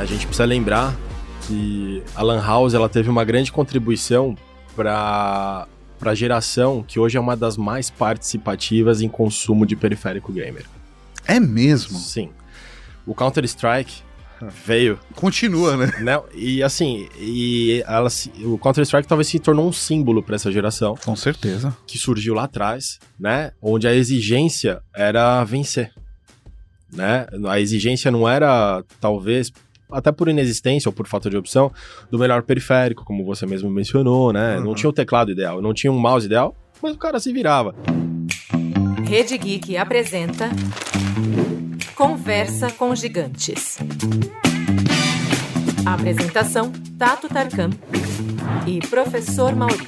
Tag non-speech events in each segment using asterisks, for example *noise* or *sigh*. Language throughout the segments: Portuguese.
A gente precisa lembrar que a Lan House ela teve uma grande contribuição para para a geração que hoje é uma das mais participativas em consumo de periférico gamer. É mesmo? Sim. O Counter Strike veio. Continua, né? né? E assim, e ela, o Counter Strike talvez se tornou um símbolo para essa geração. Com certeza. Que surgiu lá atrás, né? Onde a exigência era vencer. Né? A exigência não era, talvez, até por inexistência ou por falta de opção, do melhor periférico, como você mesmo mencionou, né? Uhum. Não tinha o teclado ideal, não tinha um mouse ideal, mas o cara se virava. Rede Geek apresenta Conversa com Gigantes. apresentação: Tato Tarkan e Professor Mauri.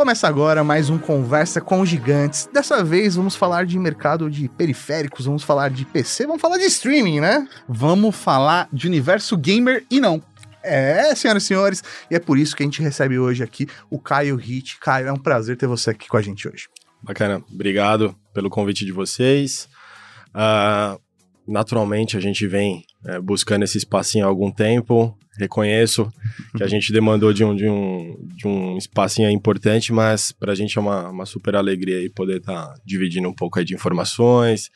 Começa agora mais um Conversa com Gigantes. Dessa vez vamos falar de mercado de periféricos, vamos falar de PC, vamos falar de streaming, né? Vamos falar de universo gamer e não. É, senhoras e senhores, e é por isso que a gente recebe hoje aqui o Caio Hit. Caio, é um prazer ter você aqui com a gente hoje. Bacana, obrigado pelo convite de vocês. Uh, naturalmente, a gente vem é, buscando esse espacinho há algum tempo reconheço que a gente demandou de um, de um, de um espacinho importante, mas para a gente é uma, uma super alegria aí poder estar tá dividindo um pouco aí de informações,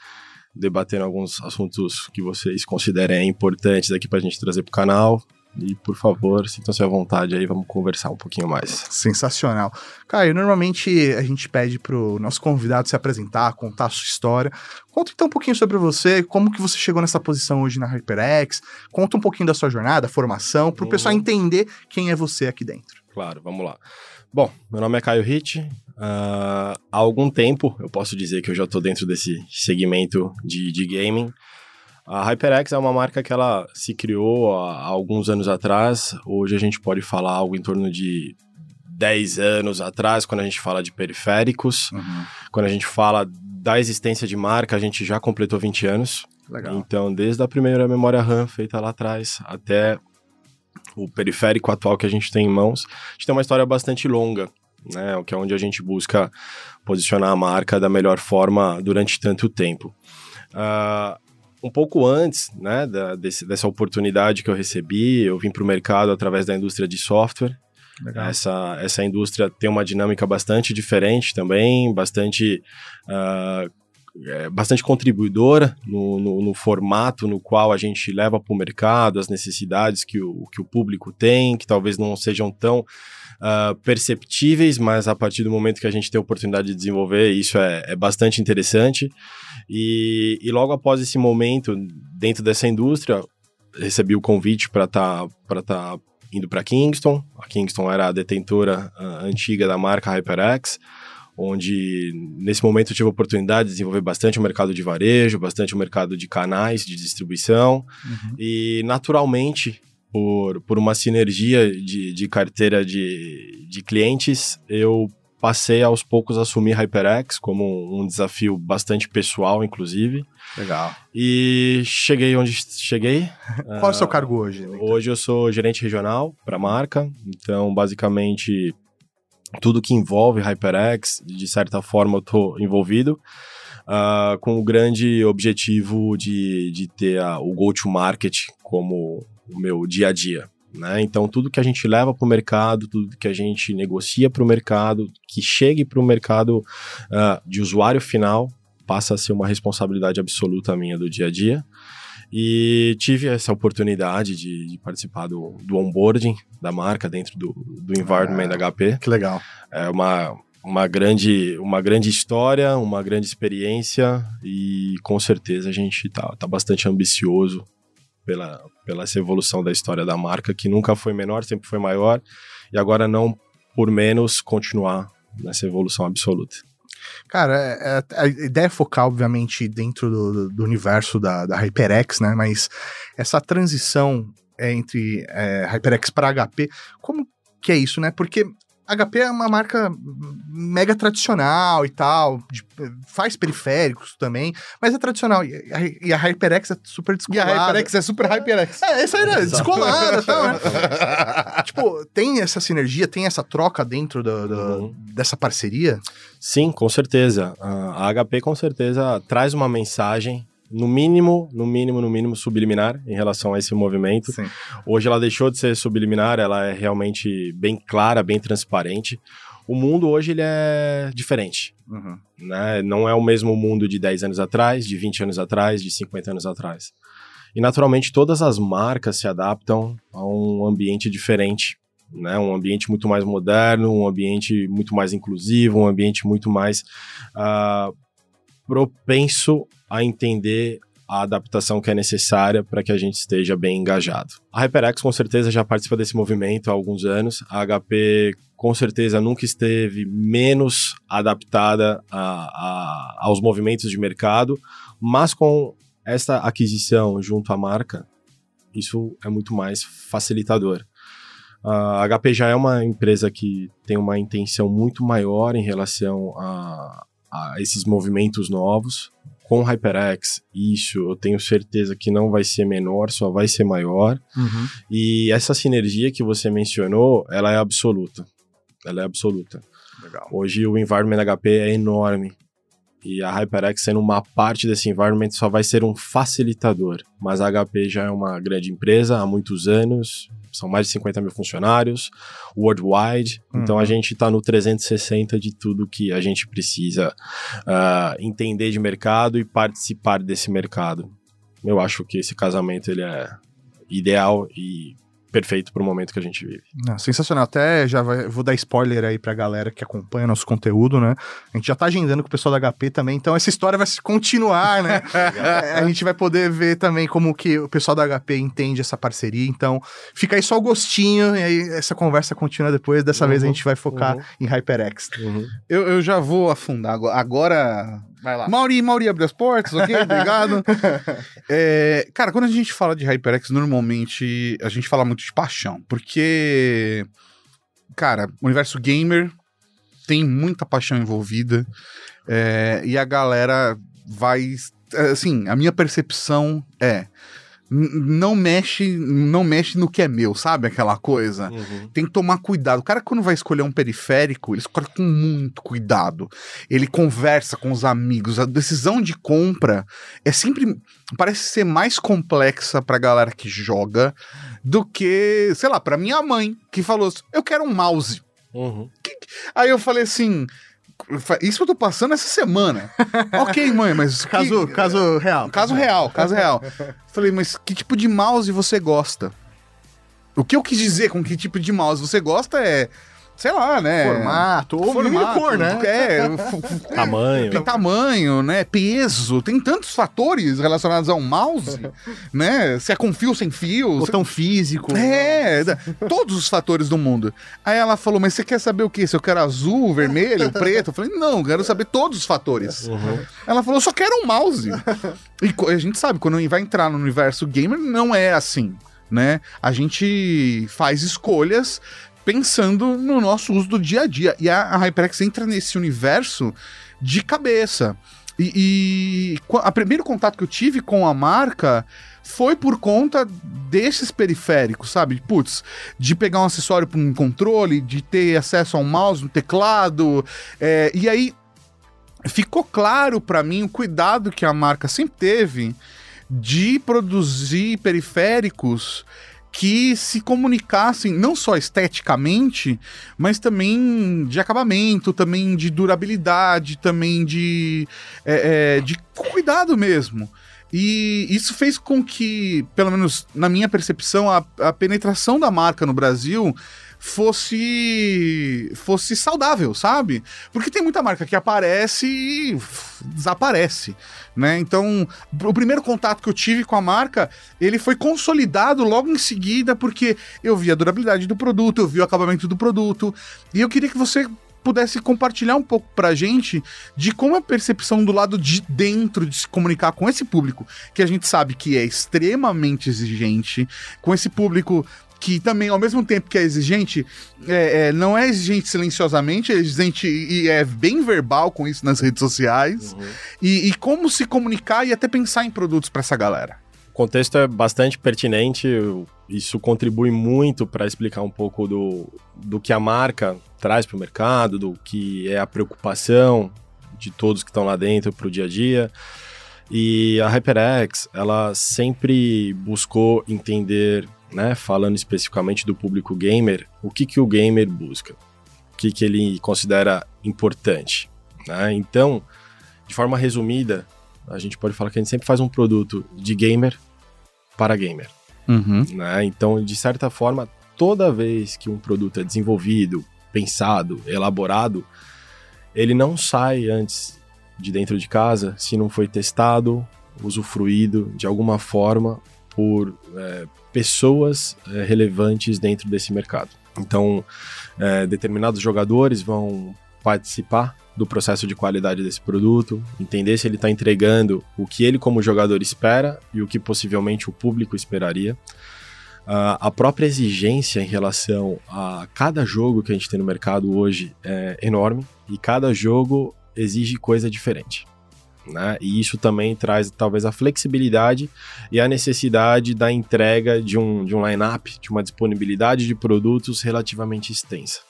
debatendo alguns assuntos que vocês considerem importantes aqui para a gente trazer para o canal. E, por favor, sintam-se à vontade aí, vamos conversar um pouquinho mais. Sensacional. Caio, normalmente a gente pede pro nosso convidado se apresentar, contar a sua história. Conta então um pouquinho sobre você, como que você chegou nessa posição hoje na HyperX. Conta um pouquinho da sua jornada, formação, para o uhum. pessoal entender quem é você aqui dentro. Claro, vamos lá. Bom, meu nome é Caio Hit. Uh, há algum tempo, eu posso dizer que eu já estou dentro desse segmento de, de gaming. A HyperX é uma marca que ela se criou há, há alguns anos atrás. Hoje a gente pode falar algo em torno de 10 anos atrás, quando a gente fala de periféricos. Uhum. Quando a gente fala da existência de marca, a gente já completou 20 anos. Legal. Então, desde a primeira memória RAM feita lá atrás até o periférico atual que a gente tem em mãos, a gente tem uma história bastante longa, né? O que é onde a gente busca posicionar a marca da melhor forma durante tanto tempo. Uh, um pouco antes né, da, desse, dessa oportunidade que eu recebi, eu vim para o mercado através da indústria de software. Essa, essa indústria tem uma dinâmica bastante diferente também, bastante, uh, é, bastante contribuidora no, no, no, formato no qual a gente leva para o mercado, as necessidades que o, que o público tem, que talvez não sejam tão uh, perceptíveis, mas a partir do momento que a gente tem a oportunidade de desenvolver, isso é, é bastante interessante. E, e, logo após esse momento, dentro dessa indústria, recebi o convite para estar tá, tá indo para Kingston. A Kingston era a detentora uh, antiga da marca HyperX onde nesse momento eu tive a oportunidade de desenvolver bastante o mercado de varejo, bastante o mercado de canais de distribuição uhum. e naturalmente por, por uma sinergia de, de carteira de, de clientes, eu passei aos poucos a assumir HyperX como um desafio bastante pessoal, inclusive. Legal. E cheguei onde cheguei. *laughs* Qual é o seu cargo hoje? Então? Hoje eu sou gerente regional para a marca, então basicamente tudo que envolve HyperX, de certa forma eu estou envolvido. Uh, com o grande objetivo de, de ter a, o go-to-market como o meu dia a dia. Né? Então, tudo que a gente leva para o mercado, tudo que a gente negocia para o mercado, que chegue para o mercado uh, de usuário final, passa a ser uma responsabilidade absoluta minha do dia a dia. E tive essa oportunidade de, de participar do, do, onboarding da marca dentro do, do environment ah, da HP. Que legal. É uma, uma, grande, uma grande história, uma grande experiência e com certeza a gente está tá bastante ambicioso pela, pela essa evolução da história da marca, que nunca foi menor, sempre foi maior, e agora não por menos continuar nessa evolução absoluta. Cara, é, é, a ideia é focar, obviamente, dentro do, do universo da, da HyperX, né? Mas essa transição entre é, HyperX para HP, como que é isso, né? Porque HP é uma marca mega tradicional e tal, de- faz periféricos também, mas é tradicional. E a, e a HyperX é super E descolada. a HyperX é super HyperX. É, isso aí é descolada e tal, né? *laughs* tipo, tem essa sinergia, tem essa troca dentro do- do- Uhum. dessa parceria? Sim, com certeza. A HP com certeza traz uma mensagem, no mínimo, no mínimo, no mínimo subliminar em relação a esse movimento. Sim. Hoje ela deixou de ser subliminar, ela é realmente bem clara, bem transparente. O mundo hoje ele é diferente, Uhum. né? Não é o mesmo mundo de 10 anos atrás, de 20 anos atrás, de 50 anos atrás. E naturalmente todas as marcas se adaptam a um ambiente diferente, né? Um ambiente muito mais moderno, um ambiente muito mais inclusivo, um ambiente muito mais ah, propenso a entender a adaptação que é necessária para que a gente esteja bem engajado. A HyperX com certeza já participa desse movimento há alguns anos. A HP com certeza nunca esteve menos adaptada a- a- aos movimentos de mercado, mas com essa aquisição junto à marca, isso é muito mais facilitador. A HP já é uma empresa que tem uma intenção muito maior em relação a, a esses movimentos novos. Com o HyperX, isso eu tenho certeza que não vai ser menor, só vai ser maior. Uhum. E essa sinergia que você mencionou, ela é absoluta. Ela é absoluta. Legal. Hoje o environment HP é enorme. E a HyperX sendo uma parte desse environment só vai ser um facilitador. Mas a HP já é uma grande empresa há muitos anos, são mais de 50 mil funcionários, worldwide. Então a gente está no 360 de tudo que a gente precisa ah, entender de mercado e participar desse mercado. Eu acho que esse casamento ele é ideal e perfeito para o momento que a gente vive. Não, sensacional. Até já vai- vou dar spoiler aí pra galera que acompanha nosso conteúdo, né? A gente já tá agendando com o pessoal da HP também, então essa história vai se continuar, né? *laughs* É, a gente vai poder ver também como que o pessoal da HP entende essa parceria. Então, fica aí só o gostinho e aí essa conversa continua depois. Dessa Uhum, vez a gente vai focar uhum. em HyperX. Eu, eu já vou afundar agora. Agora. Vai lá. Mauri, Mauri abre as portas, ok? Obrigado. *laughs* É, cara, quando a gente fala de HyperX, normalmente a gente fala muito de paixão, porque, cara, o universo gamer tem muita paixão envolvida é, e a galera vai. Assim, a minha percepção é. Não mexe, não mexe no que é meu, sabe? Aquela coisa Uhum. tem que tomar cuidado. O cara, quando vai escolher um periférico, ele escolhe com muito cuidado. Ele conversa com os amigos. A decisão de compra é sempre. Parece ser mais complexa pra galera que joga do que, sei lá, pra minha mãe, que falou assim: eu quero um mouse. Uhum. Aí eu falei assim. Isso eu tô passando essa semana. *laughs* ok, mãe, mas. Caso, que- caso real. Caso real, caso real. Falei, mas que tipo de mouse você gosta? O que eu quis dizer com que tipo de mouse você gosta é, sei lá, né? Formato, ou Formato, cor, né? É, f- f- *laughs* Tamanho. tem tamanho, né? Peso, tem tantos fatores relacionados a um mouse, *laughs* né? Se é com fio, sem fio. Botão físico. É, da- todos os fatores do mundo. Aí ela falou, mas você quer saber o quê? Se eu quero azul, vermelho, *laughs* preto? Eu falei, não, quero saber todos os fatores. Uhum. Ela falou, eu só quero um mouse. e a gente sabe, quando vai entrar no universo gamer, não é assim, né? A gente faz escolhas pensando no nosso uso do dia a dia. E a, a HyperX entra nesse universo de cabeça. E, e a primeiro contato que eu tive com a marca foi por conta desses periféricos, sabe? Putz, de pegar um acessório para um controle, de ter acesso a um mouse, um teclado. é, e aí ficou claro para mim o cuidado que a marca sempre teve de produzir periféricos que se comunicassem não só esteticamente, mas também de acabamento, também de durabilidade, também de, é, é, de cuidado mesmo. E isso fez com que, pelo menos na minha percepção, a, a penetração da marca no Brasil fosse fosse saudável, sabe? Porque tem muita marca que aparece e desaparece, né? Então, o primeiro contato que eu tive com a marca, ele foi consolidado logo em seguida, porque eu vi a durabilidade do produto, eu vi o acabamento do produto, e eu queria que você pudesse compartilhar um pouco pra gente de como é a percepção do lado de dentro de se comunicar com esse público, que a gente sabe que é extremamente exigente, com esse público que também, ao mesmo tempo que é exigente, é, é, não é exigente silenciosamente, é exigente e é bem verbal com isso nas redes sociais. Uhum. E, e como se comunicar e até pensar em produtos pra essa galera. O contexto é bastante pertinente, isso contribui muito para explicar um pouco do, do que a marca traz para o mercado, do que é a preocupação de todos que estão lá dentro para o dia a dia. E a HyperX, ela sempre buscou entender, né, falando especificamente do público gamer, o que, que o gamer busca, o que, que ele considera importante. Né? Então, de forma resumida, a gente pode falar que a gente sempre faz um produto de gamer para gamer. Uhum. Né? Então, de certa forma, toda vez que um produto é desenvolvido, pensado, elaborado, ele não sai antes de dentro de casa se não foi testado, usufruído de alguma forma por é, pessoas é, relevantes dentro desse mercado. Então, é, determinados jogadores vão participar do processo de qualidade desse produto, entender se ele está entregando o que ele, como jogador, espera e o que possivelmente o público esperaria. Uh, a própria exigência em relação a cada jogo que a gente tem no mercado hoje é enorme e cada jogo exige coisa diferente. Né? E isso também traz talvez a flexibilidade e a necessidade da entrega de um, de um line-up, de uma disponibilidade de produtos relativamente extensa.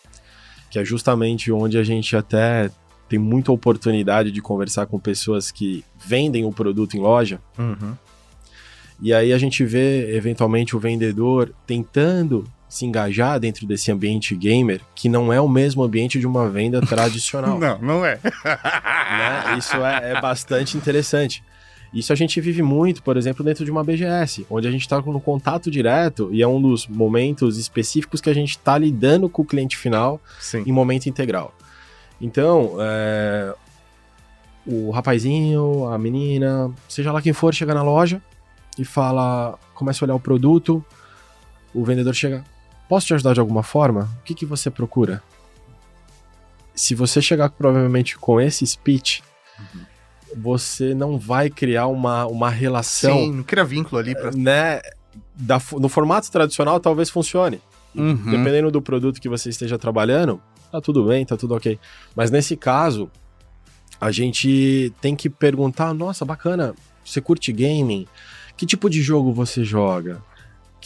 Que é justamente onde a gente até tem muita oportunidade de conversar com pessoas que vendem o produto em loja. Uhum. E aí a gente vê, eventualmente, o vendedor tentando se engajar dentro desse ambiente gamer, que não é o mesmo ambiente de uma venda *laughs* tradicional. Não, não é. né? *laughs* Isso é, é bastante interessante. Isso a gente vive muito, por exemplo, dentro de uma BGS, onde a gente está no contato direto e é um dos momentos específicos que a gente está lidando com o cliente final Sim. em momento integral. Então, é, o rapazinho, a menina, seja lá quem for, chega na loja e fala, começa a olhar o produto, o vendedor chega, posso te ajudar de alguma forma? O que, que você procura? Se você chegar provavelmente com esse speech, você não vai criar uma, uma relação, Sim, não cria vínculo ali pra. né? Da, no formato tradicional talvez funcione. Uhum. Dependendo do produto que você esteja trabalhando, tá tudo bem, tá tudo ok. Mas nesse caso, a gente tem que perguntar: nossa, bacana, você curte gaming? Que tipo de jogo você joga?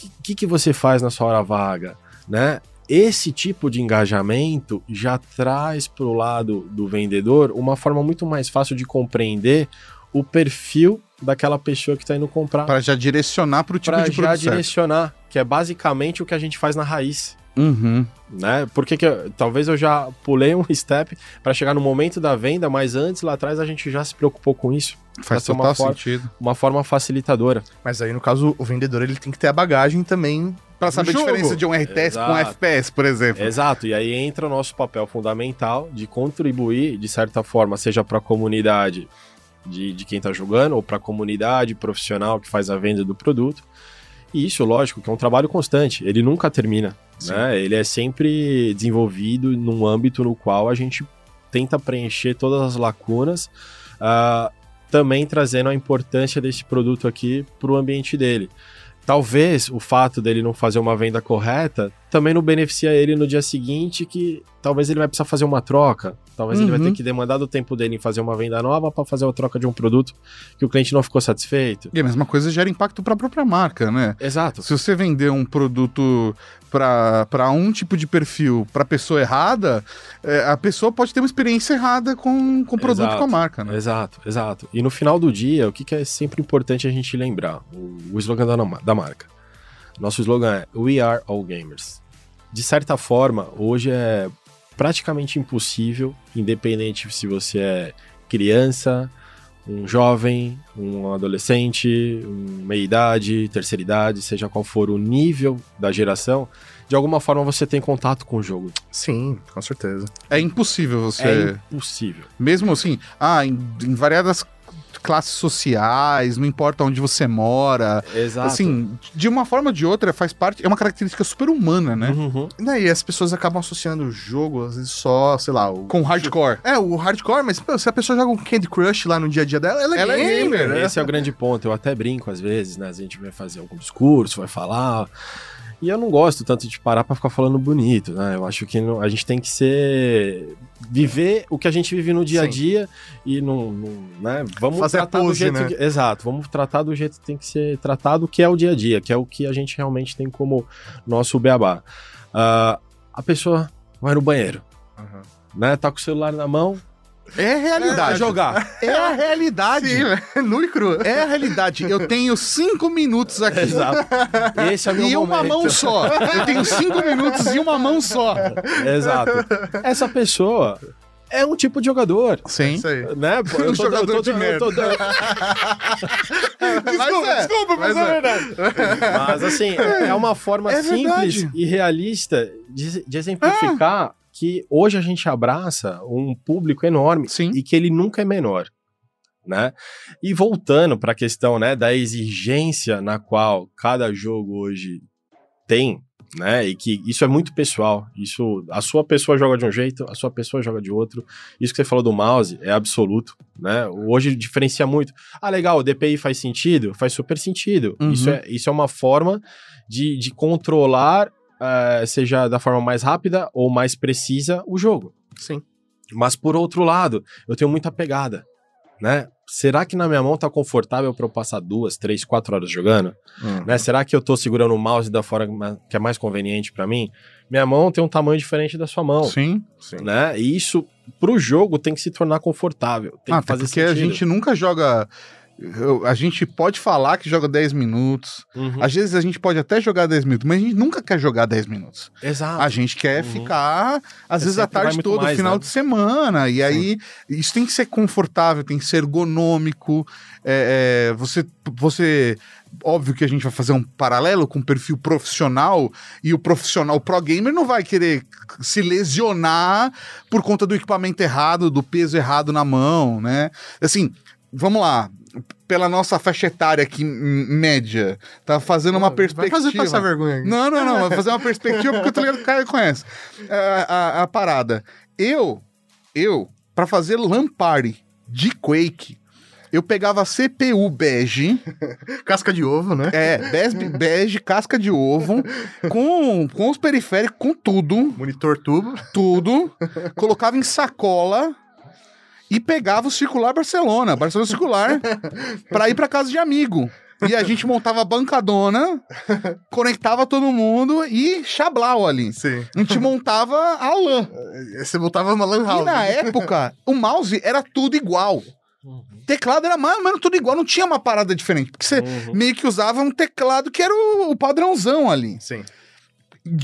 O que, que, você faz na sua hora vaga? Né? Esse tipo de engajamento já traz para o lado do vendedor uma forma muito mais fácil de compreender o perfil daquela pessoa que está indo comprar. Para já direcionar pro tipo Para de já produto certo. direcionar, que é basicamente o que a gente faz na raiz Uhum. né? Porque que eu- talvez eu já pulei um *laughs* step para chegar no momento da venda, mas antes lá atrás a gente já se preocupou com isso, Faz ser uma total forma- sentido. uma forma facilitadora. Mas aí, no caso, o vendedor ele tem que ter a bagagem também. Pra saber a jogo. diferença de um RTS com um Exato. FPS, por exemplo. Exato, e aí entra o nosso papel fundamental de contribuir, de certa forma, seja para a comunidade de, de quem está jogando, ou para a comunidade profissional que faz a venda do produto. E isso, lógico, que é um trabalho constante, ele nunca termina. Né? Ele é sempre desenvolvido num âmbito no qual a gente tenta preencher todas as lacunas, ah, também trazendo a importância desse produto aqui para o ambiente dele. Talvez o fato dele não fazer uma venda correta também não beneficia ele no dia seguinte, que talvez ele vai precisar fazer uma troca. Talvez ele vai Uhum. ter que demandar do tempo dele em fazer uma venda nova para fazer a troca de um produto que o cliente não ficou satisfeito. E a mesma coisa gera impacto para a própria marca, né? Exato. Se você vender um produto para um tipo de perfil para pessoa errada, é, a pessoa pode ter uma experiência errada com, com o produto Exato. com a marca, né? Exato, exato. E no final do dia, o que, que é sempre importante a gente lembrar? O, o slogan da, da marca. Nosso slogan é We Are All Gamers. De certa forma, hoje é praticamente impossível, independente se você é criança, um jovem, um adolescente, um meia-idade, terceira idade, seja qual for o nível da geração, de alguma forma você tem contato com o jogo. Sim, com certeza. É impossível você. É impossível. Mesmo assim, ah, em, em variadas classes sociais, não importa onde você mora. Exato. Assim, de uma forma ou de outra, faz parte. É uma característica super humana, né? Uhum. E daí as pessoas acabam associando o jogo, às vezes, só, sei lá, o. Com hardcore. É, o hardcore, mas pô, se a pessoa joga um Candy Crush lá no dia a dia dela, ela é Ela é gamer, gamer, né? Esse é o grande ponto. Eu até brinco às vezes, né? A gente vai fazer algum discurso, vai falar. E eu não gosto tanto de parar pra ficar falando bonito, né? Eu acho que não- a gente tem que ser. viver o que a gente vive no dia a dia e não. não, né? Vamos Fazer tratar do pose, jeito né? que. Exato, vamos tratar do jeito que tem que ser tratado, que é o dia a dia, que é o que a gente realmente tem como nosso beabá. Ah, a pessoa vai no banheiro, né? Tá com o celular na mão, É a realidade. jogar. É a realidade. Sim, velho. Nu e cru. É a realidade. Eu tenho cinco minutos aqui. Exato. Esse é o meu E uma momento. mão só. Eu tenho cinco minutos e uma mão só. Exato. Essa pessoa é um tipo de jogador. Sim. Isso aí. Né? Pô, *laughs* eu Um tô- jogador eu tô- de eu merda. tô- Mas é, desculpa, mas é. verdade. Mas assim, é uma forma É simples verdade. e realista de, de exemplificar que hoje a gente abraça um público enorme Sim. e que ele nunca é menor. Né? E voltando para a questão né, da exigência na qual cada jogo hoje tem, né? E que isso é muito pessoal. Isso, a sua pessoa joga de um jeito, a sua pessoa joga de outro. Isso que você falou do mouse é absoluto, né? Hoje diferencia muito. Ah, legal, o DPI faz sentido? Faz super sentido. Uhum. Isso, é, isso é uma forma de, de controlar, eh, seja da forma mais rápida ou mais precisa, o jogo. Sim. Mas por outro lado, eu tenho muita pegada, né? Será que na minha mão tá confortável para eu passar duas, três, quatro horas jogando? Né? Será que eu tô segurando o mouse da forma que é mais conveniente para mim? Minha mão tem um tamanho diferente da sua mão, Sim. né? E isso pro jogo tem que se tornar confortável, tem Ah, que fazer porque a sentido. gente nunca joga. Eu- A gente pode falar que joga 10 minutos. Uhum. Às vezes a gente pode até jogar 10 minutos, mas a gente nunca quer jogar 10 minutos. Exato. A gente quer Uhum. ficar, às É, vezes, a tarde toda, mais, final né? de semana. E aí, isso tem que ser confortável, tem que ser ergonômico. É, é, você, você. Óbvio que a gente vai fazer um paralelo com o perfil profissional e o profissional o pro gamer não vai querer se lesionar por conta do equipamento errado, do peso errado na mão, né? Assim, vamos lá. Pela nossa faixa etária aqui, média, tá fazendo uma Vai perspectiva. fazer passar vergonha. Não, não, não. Vou fazer uma perspectiva porque eu tô ligado que o cara conhece. É, A, a- a parada. Eu, eu, pra fazer LAN party de Quake, eu pegava CPU bege, *laughs* Casca de ovo, né? é, bege, bege casca de ovo, com, com os periféricos, com tudo, Monitor tubo. tudo, *laughs* colocava em sacola e pegava o Circular Barcelona, Barcelona Circular, *laughs* pra ir pra casa de amigo. E a gente montava a bancadona, conectava todo mundo e chablau ali. Sim. A gente montava a LAN. Você botava uma lan E house. na época, o mouse era tudo igual. Uhum. Teclado era mais ou menos tudo igual, não tinha uma parada diferente. Porque você Uhum. meio que usava um teclado que era o, o padrãozão ali. Sim.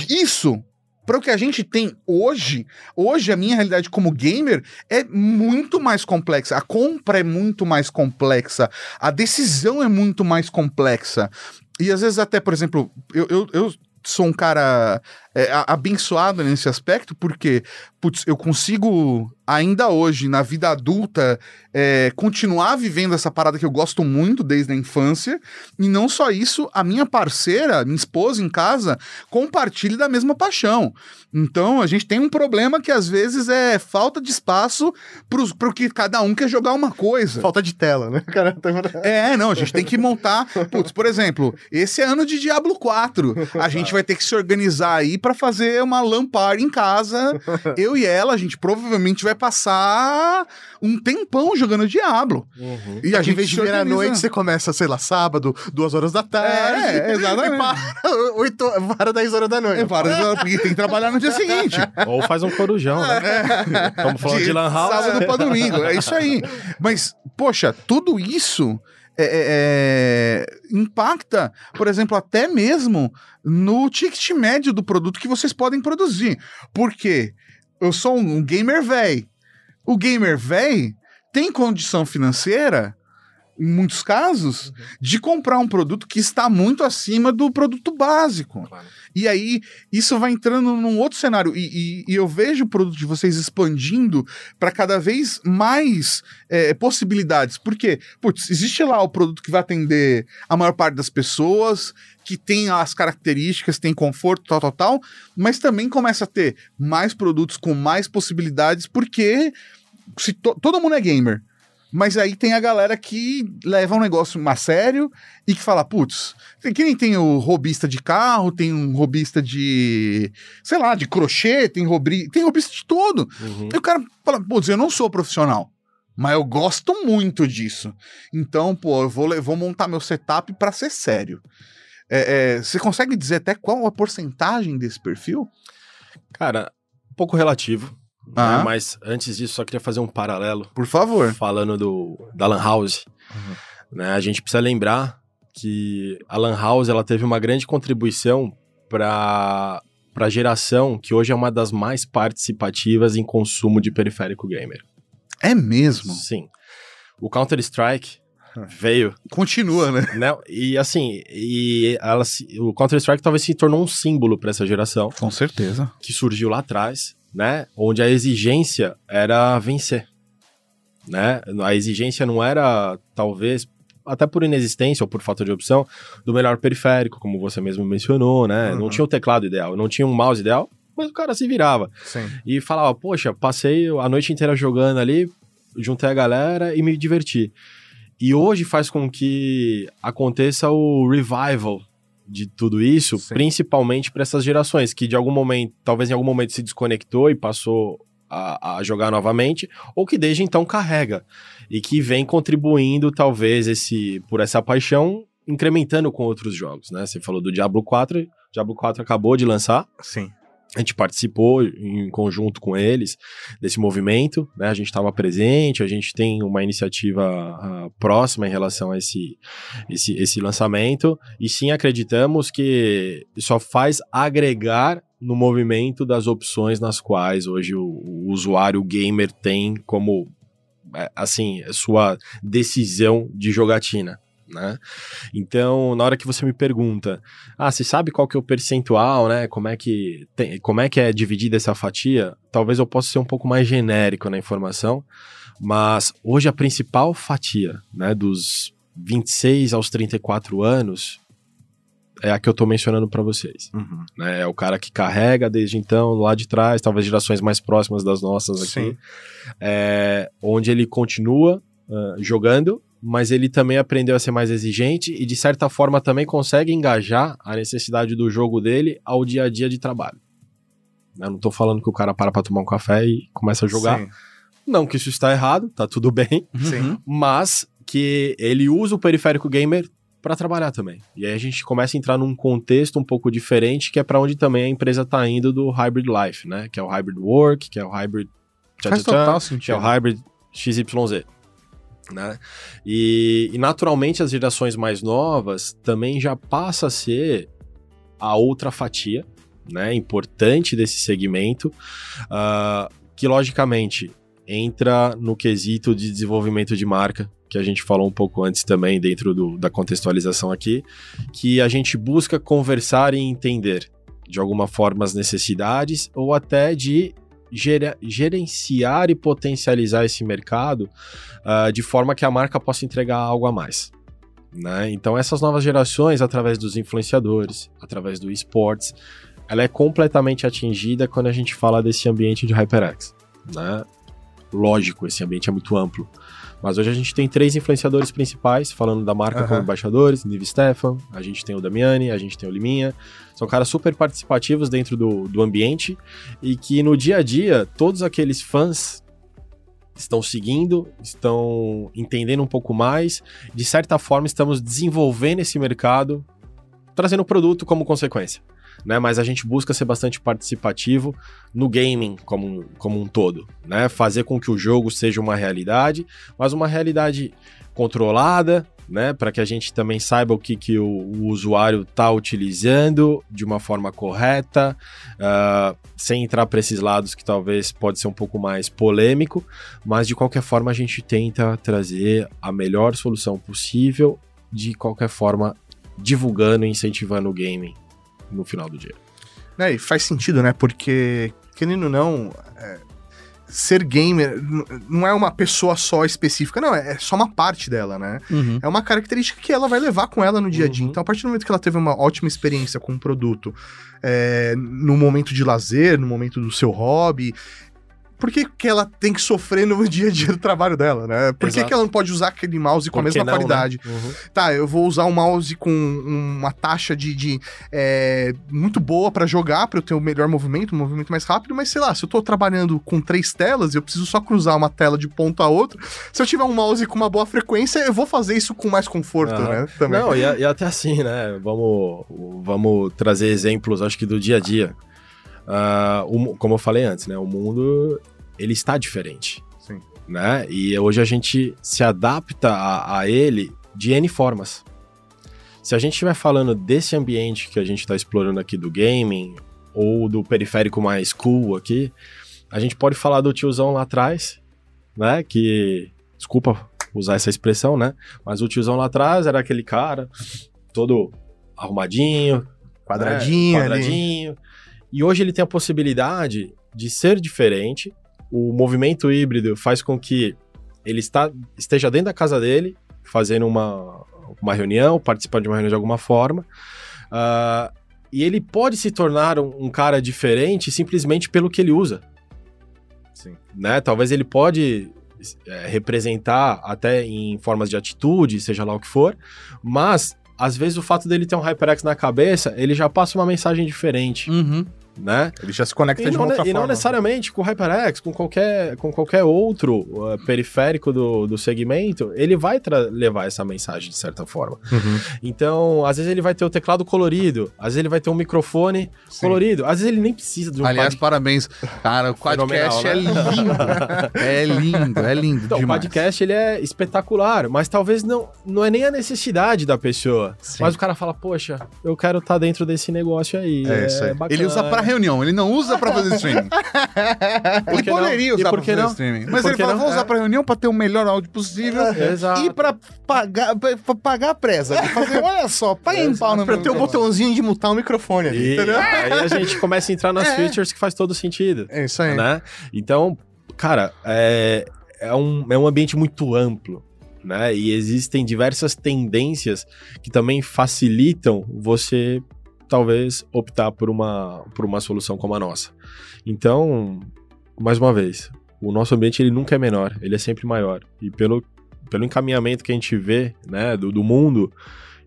Isso, para o que a gente tem hoje, hoje a minha realidade como gamer é muito mais complexa. A compra é muito mais complexa. A decisão é muito mais complexa. E às vezes até, por exemplo, eu, eu, eu sou um cara é, abençoado nesse aspecto, porque putz, eu consigo ainda hoje, na vida adulta, é, continuar vivendo essa parada que eu gosto muito desde a infância. E não só isso, a minha parceira, minha esposa em casa, compartilha da mesma paixão. Então a gente tem um problema que às vezes é falta de espaço para o que cada um quer jogar uma coisa. Falta de tela, né? *laughs* Tá- É, não, a gente tem que montar. Putz, por exemplo, esse é ano de Diablo 4. A gente vai ter que se organizar aí pra fazer uma LAN party em casa. *laughs* Eu e ela, a gente provavelmente vai passar um tempão jogando Diablo. Uhum. E a em gente vez de vir à noite, você começa, sei lá, sábado, duas horas da tarde. É, exatamente. *laughs* E para, *laughs* oito, para 10 horas da noite. É, várias horas, porque tem que trabalhar no dia seguinte. Ou faz um corujão, né? Estamos falando de, Lan House. Sábado pra domingo, é isso aí. Mas, poxa, tudo isso é- é- é, impacta, por exemplo, até mesmo no ticket médio do produto que vocês podem produzir. Porque eu sou um gamer véi. O gamer véi tem condição financeira, em muitos casos, de comprar um produto que está muito acima do produto básico. Claro. E aí, isso vai entrando num outro cenário. E, e- e eu vejo o produto de vocês expandindo para cada vez mais é, possibilidades. Porque, putz, existe lá o produto que vai atender a maior parte das pessoas, que tem as características, tem conforto, tal, tal, tal, mas também começa a ter mais produtos com mais possibilidades, porque se to- todo mundo é gamer. Mas aí tem a galera que leva um negócio mais sério e que fala, putz, que nem tem o robista de carro, tem um robista de, sei lá, de crochê, tem, robri, tem robista de tudo. Uhum. E o cara fala, putz, eu não sou profissional, mas eu gosto muito disso. Então, pô, eu vou, vou montar meu setup pra ser sério. É, é, você consegue dizer até qual a porcentagem desse perfil? Cara, um pouco relativo. Ah. né? Mas antes disso, só queria fazer um paralelo. Por favor. Falando do, da Lan House. Né? A gente precisa lembrar que a Lan House ela teve uma grande contribuição para a geração que hoje é uma das mais participativas em consumo de periférico gamer. É mesmo? Sim. O Counter-Strike veio Continua, né? né? E assim, e ela o Counter-Strike talvez se tornou um símbolo para essa geração Com certeza. que surgiu lá atrás, né? Onde a exigência era vencer, né? A exigência não era talvez até por inexistência ou por falta de opção do melhor periférico, como você mesmo mencionou, né? Uhum. Não tinha o teclado ideal, não tinha um mouse ideal, mas o cara se virava Sim. e falava, poxa, passei a noite inteira jogando ali, juntei a galera e me diverti. E hoje faz com que aconteça o revival de tudo isso, Sim. principalmente para essas gerações que de algum momento, talvez em algum momento se desconectou e passou a, a jogar novamente, ou que desde então carrega e que vem contribuindo talvez esse por essa paixão incrementando com outros jogos, né? Você falou do Diablo 4, Diablo 4 acabou de lançar, Sim. A gente participou em conjunto com eles desse movimento, né? A gente estava presente, a gente tem uma iniciativa ah, próxima em relação a esse, esse, esse lançamento, e sim acreditamos que só faz agregar no movimento das opções nas quais hoje o, o usuário gamer tem como é, assim sua decisão de jogatina. Né? Então, na hora que você me pergunta, ah, você sabe qual que é o percentual, né? Como é que tem, como é que é dividida essa fatia? Talvez eu possa ser um pouco mais genérico na informação, mas hoje a principal fatia, né, dos 26 aos 34 anos é a que eu tô mencionando para vocês, Uhum. né? É o cara que carrega desde então lá de trás, talvez gerações mais próximas das nossas aqui, é, onde ele continua ah, jogando, mas ele também aprendeu a ser mais exigente e, de certa forma, também consegue engajar a necessidade do jogo dele ao dia a dia de trabalho. Eu não tô falando que o cara para pra tomar um café e começa a jogar. Sim. Não que isso está errado, tá tudo bem, Sim. mas que ele usa o periférico gamer para trabalhar também. E aí a gente começa a entrar num contexto um pouco diferente, que é para onde também a empresa tá indo do hybrid life, né? Que é o hybrid work, que é o hybrid Faz total que é sentido. o hybrid XYZ. Né? E, e naturalmente as gerações mais novas também já passa a ser a outra fatia, né, importante desse segmento, ah, que logicamente entra no quesito de desenvolvimento de marca, que a gente falou um pouco antes também dentro do- da contextualização aqui, que a gente busca conversar e entender de alguma forma as necessidades ou até de gerenciar e potencializar esse mercado ah, de forma que a marca possa entregar algo a mais. Né? Então, essas novas gerações, através dos influenciadores, através do esportes, ela é completamente atingida quando a gente fala desse ambiente de HyperX. Né? Lógico, esse ambiente é muito amplo. Mas hoje a gente tem três influenciadores principais, falando da marca Aham. como embaixadores, Niv Stefan, a gente tem o Damiani, a gente tem o Liminha. São caras super participativos dentro do, do ambiente e que no dia a dia, todos aqueles fãs estão seguindo, estão entendendo um pouco mais. De certa forma, estamos desenvolvendo esse mercado, trazendo produto como consequência. Né, mas a gente busca ser bastante participativo no gaming como, como um todo, né? Fazer com que o jogo seja uma realidade, mas uma realidade controlada, né? Para que a gente também saiba o que, que o, o usuário está utilizando de uma forma correta, ah, sem entrar para esses lados que talvez pode ser um pouco mais polêmico, mas de qualquer forma a gente tenta trazer a melhor solução possível, de qualquer forma divulgando e incentivando o gaming no final do dia. É, e faz sentido, né? Porque, querendo ou não, é, ser gamer não é uma pessoa só específica, não, é só uma parte dela, né? Uhum. É uma característica que ela vai levar com ela no dia a dia. Uhum. Então, a partir do momento que ela teve uma ótima experiência com um produto, é, no momento de lazer, no momento do seu hobby, por que, que ela tem que sofrer no *laughs* dia a dia do trabalho dela, né? Por que, que ela não pode usar aquele mouse com a mesma não, né? qualidade? Uhum. Tá, eu vou usar um mouse com uma taxa de, de, é, muito boa pra jogar, pra eu ter o melhor movimento, um movimento mais rápido, mas sei lá, se eu tô trabalhando com três telas e eu preciso só cruzar uma tela de ponto a outro, se eu tiver um mouse com uma boa frequência, eu vou fazer isso com mais conforto, Aham. né? Também. Não, e, a- e até assim, né? Vamos, vamos trazer exemplos, acho que do dia a dia. Ah, o como eu falei antes, né? O mundo, ele está diferente. Sim. Né? E hoje a gente se adapta a, a ele de N formas. Se a gente estiver falando desse ambiente que a gente está explorando aqui do gaming, ou do periférico mais cool aqui, a gente pode falar do tiozão lá atrás, né? Que. Desculpa usar essa expressão, né? Mas o tiozão lá atrás era aquele cara todo arrumadinho, Quadradinho, né? ali. E hoje ele tem a possibilidade de ser diferente. O movimento híbrido faz com que ele está, esteja dentro da casa dele, fazendo uma, uma reunião, participando de uma reunião de alguma forma. Ah, e ele pode se tornar um, um cara diferente simplesmente pelo que ele usa. Sim. Né? Talvez ele pode é, representar até em formas de atitude, seja lá o que for, mas às vezes o fato dele ter um HyperX na cabeça, ele já passa uma mensagem diferente, Uhum. Né? Ele já se conecta E de não, outra e não forma. necessariamente com o HyperX, com qualquer, com qualquer outro uh, periférico do, do segmento, ele vai levar essa mensagem de certa forma. Uhum. Então, às vezes ele vai ter o teclado colorido, às vezes ele vai ter um microfone Sim. colorido, às vezes ele nem precisa de um Aliás, quad- parabéns. Cara, o *laughs* podcast Fenomenal, é lindo. *laughs* é lindo, é lindo Então, o demais. podcast ele é espetacular, mas talvez não, não é nem a necessidade da pessoa. Sim. Mas o cara fala, poxa, eu quero estar dentro desse negócio aí. É isso aí. bacana." Ele usa pra reunião, ele não usa pra fazer streaming. *laughs* ele não? poderia usar pra fazer não? streaming. Mas ele fala, não? vou usar É. pra reunião pra ter o melhor áudio possível. Exato. E pra pagar, pra, pra pagar a presa. Pra fazer, olha só, pau no Pra ter o telefone. botãozinho de mutar o microfone ali, E entendeu? aí a gente começa a entrar nas *laughs* É. features que faz todo sentido. É isso aí. né? Então, cara, é, é, um, é um ambiente muito amplo, né? E existem diversas tendências que também facilitam você, talvez, optar por uma, por uma solução como a nossa. Então, mais uma vez, o nosso ambiente ele nunca é menor, ele é sempre maior. E pelo, pelo encaminhamento que a gente vê, né, do, do mundo,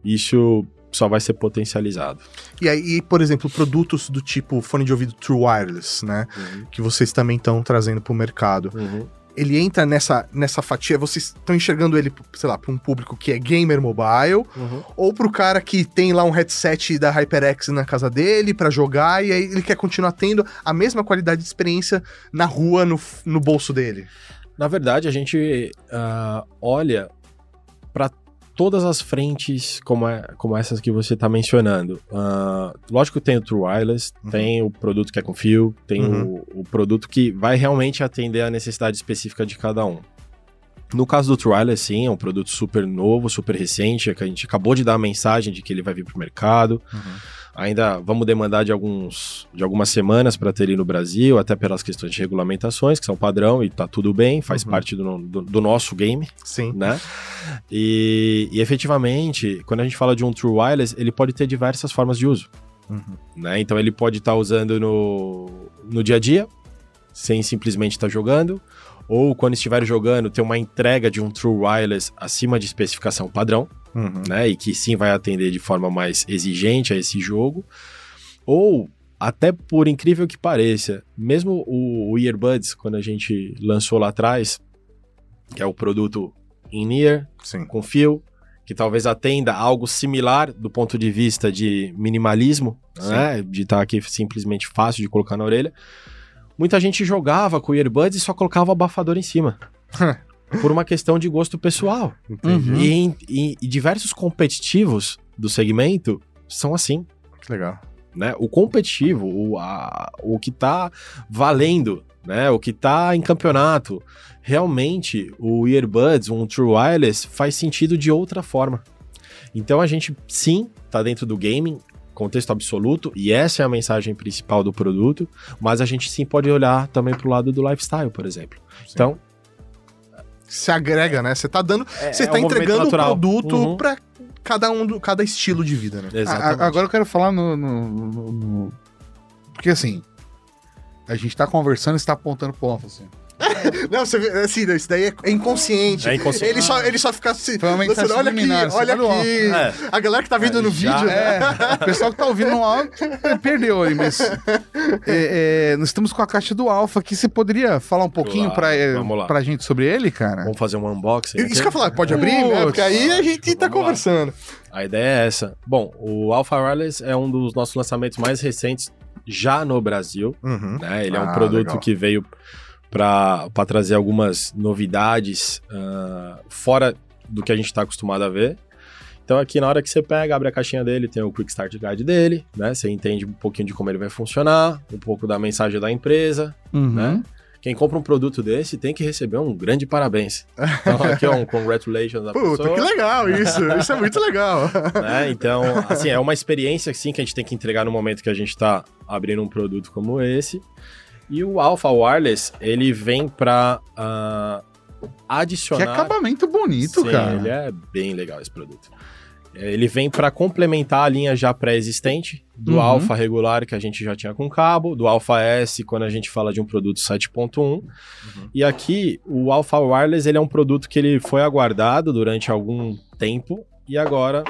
isso só vai ser potencializado. E aí, por exemplo, produtos do tipo fone de ouvido True Wireless, né? Que vocês também estão trazendo pro mercado. Uhum. Ele entra nessa, nessa fatia, vocês estão enxergando ele, sei lá, para um público que é gamer mobile, Uhum. ou pro cara que tem lá um headset da HyperX na casa dele pra jogar, e aí ele quer continuar tendo a mesma qualidade de experiência na rua, no, no bolso dele. Na verdade, a gente ah, olha para todas as frentes como, é, como essas que você está mencionando. Ah, lógico que tem o True Wireless, Uhum. tem o produto que é com fio, tem Uhum. o, o produto que vai realmente atender a necessidade específica de cada um. No caso do True Wireless, sim, é um produto super novo, super recente, é que a gente acabou de dar a mensagem de que ele vai vir para o mercado. Ainda vamos demandar de, alguns, de algumas semanas para ter ele no Brasil, até pelas questões de regulamentações, que são padrão e tá tudo bem, faz Uhum. parte do, do, do nosso game, Sim. né? E, e efetivamente, quando a gente fala de um True Wireless, ele pode ter diversas formas de uso. Uhum. Né? Então ele pode estar usando no, no dia a dia, sem simplesmente estar jogando, ou quando estiver jogando, ter uma entrega de um True Wireless acima de especificação padrão Uhum. né? E que sim vai atender de forma mais exigente a esse jogo. Ou, até por incrível que pareça, mesmo o, o Earbuds, quando a gente lançou lá atrás, que é o produto in-ear, com fio, que talvez atenda algo similar do ponto de vista de minimalismo, né? De estar aqui simplesmente fácil de colocar na orelha. Muita gente jogava com o Earbuds e só colocava o abafador em cima. *laughs* por uma questão de gosto pessoal. E, e- diversos competitivos do segmento são assim. Que legal. Né? O competitivo, o, a- o que tá valendo, né? o que tá em campeonato, realmente o Earbuds, um True Wireless, faz sentido de outra forma. Então a gente, sim, tá dentro do gaming, contexto absoluto, e essa é a mensagem principal do produto, mas a gente sim pode olhar também pro lado do lifestyle, por exemplo. Então, Se agrega, né? Você tá dando. Você é tá um entregando o produto Uhum. pra cada um do, cada estilo de vida, né? Exatamente. a- agora eu quero falar no, no- no- no- Porque assim. A gente tá conversando e você tá apontando pro assim. *laughs* Não, você vê, assim, isso daí é inconsciente. É inconsciente. Ele só, ele só fica assim. Foi uma mensagem lançando, olha aqui, olha aqui. É. A galera que tá vendo no Já vídeo. É, o pessoal que tá ouvindo no áudio perdeu aí, mas. é, é, nós estamos com a caixa do Alpha aqui. Você poderia falar um pouquinho pra, é, pra gente sobre ele, cara? Vamos fazer um unboxing. Isso aqui? que eu ia falar, pode abrir, né? Porque aí a gente tá Vamos lá. conversando. A ideia é essa. Bom, o Alpha Wireless é um dos nossos lançamentos mais recentes já no Brasil. Uhum. né? Ele é um Ah, produto legal. que veio para trazer algumas novidades ah, fora do que a gente está acostumado a ver. Então aqui na hora que você pega, abre a caixinha dele, tem o Quick Start Guide dele, né? Você entende um pouquinho de como ele vai funcionar, um pouco da mensagem da empresa, Uhum. né? Quem compra um produto desse tem que receber um grande parabéns. Então aqui ó, um congratulations da Puta, pessoa. que legal isso. Isso é muito legal. *laughs* né? Então, assim, é uma experiência sim que a gente tem que entregar no momento que a gente está abrindo um produto como esse. E o Alpha Wireless, ele vem para Que adicionar. acabamento bonito, Sim, cara. ele é bem legal esse produto. É, Ele vem para complementar a linha já pré-existente do Uhum. Alpha regular que a gente já tinha com cabo, do Alpha S quando a gente fala de um produto 7.1. E aqui o Alpha Wireless ele é um produto que ele foi aguardado durante algum tempo e agora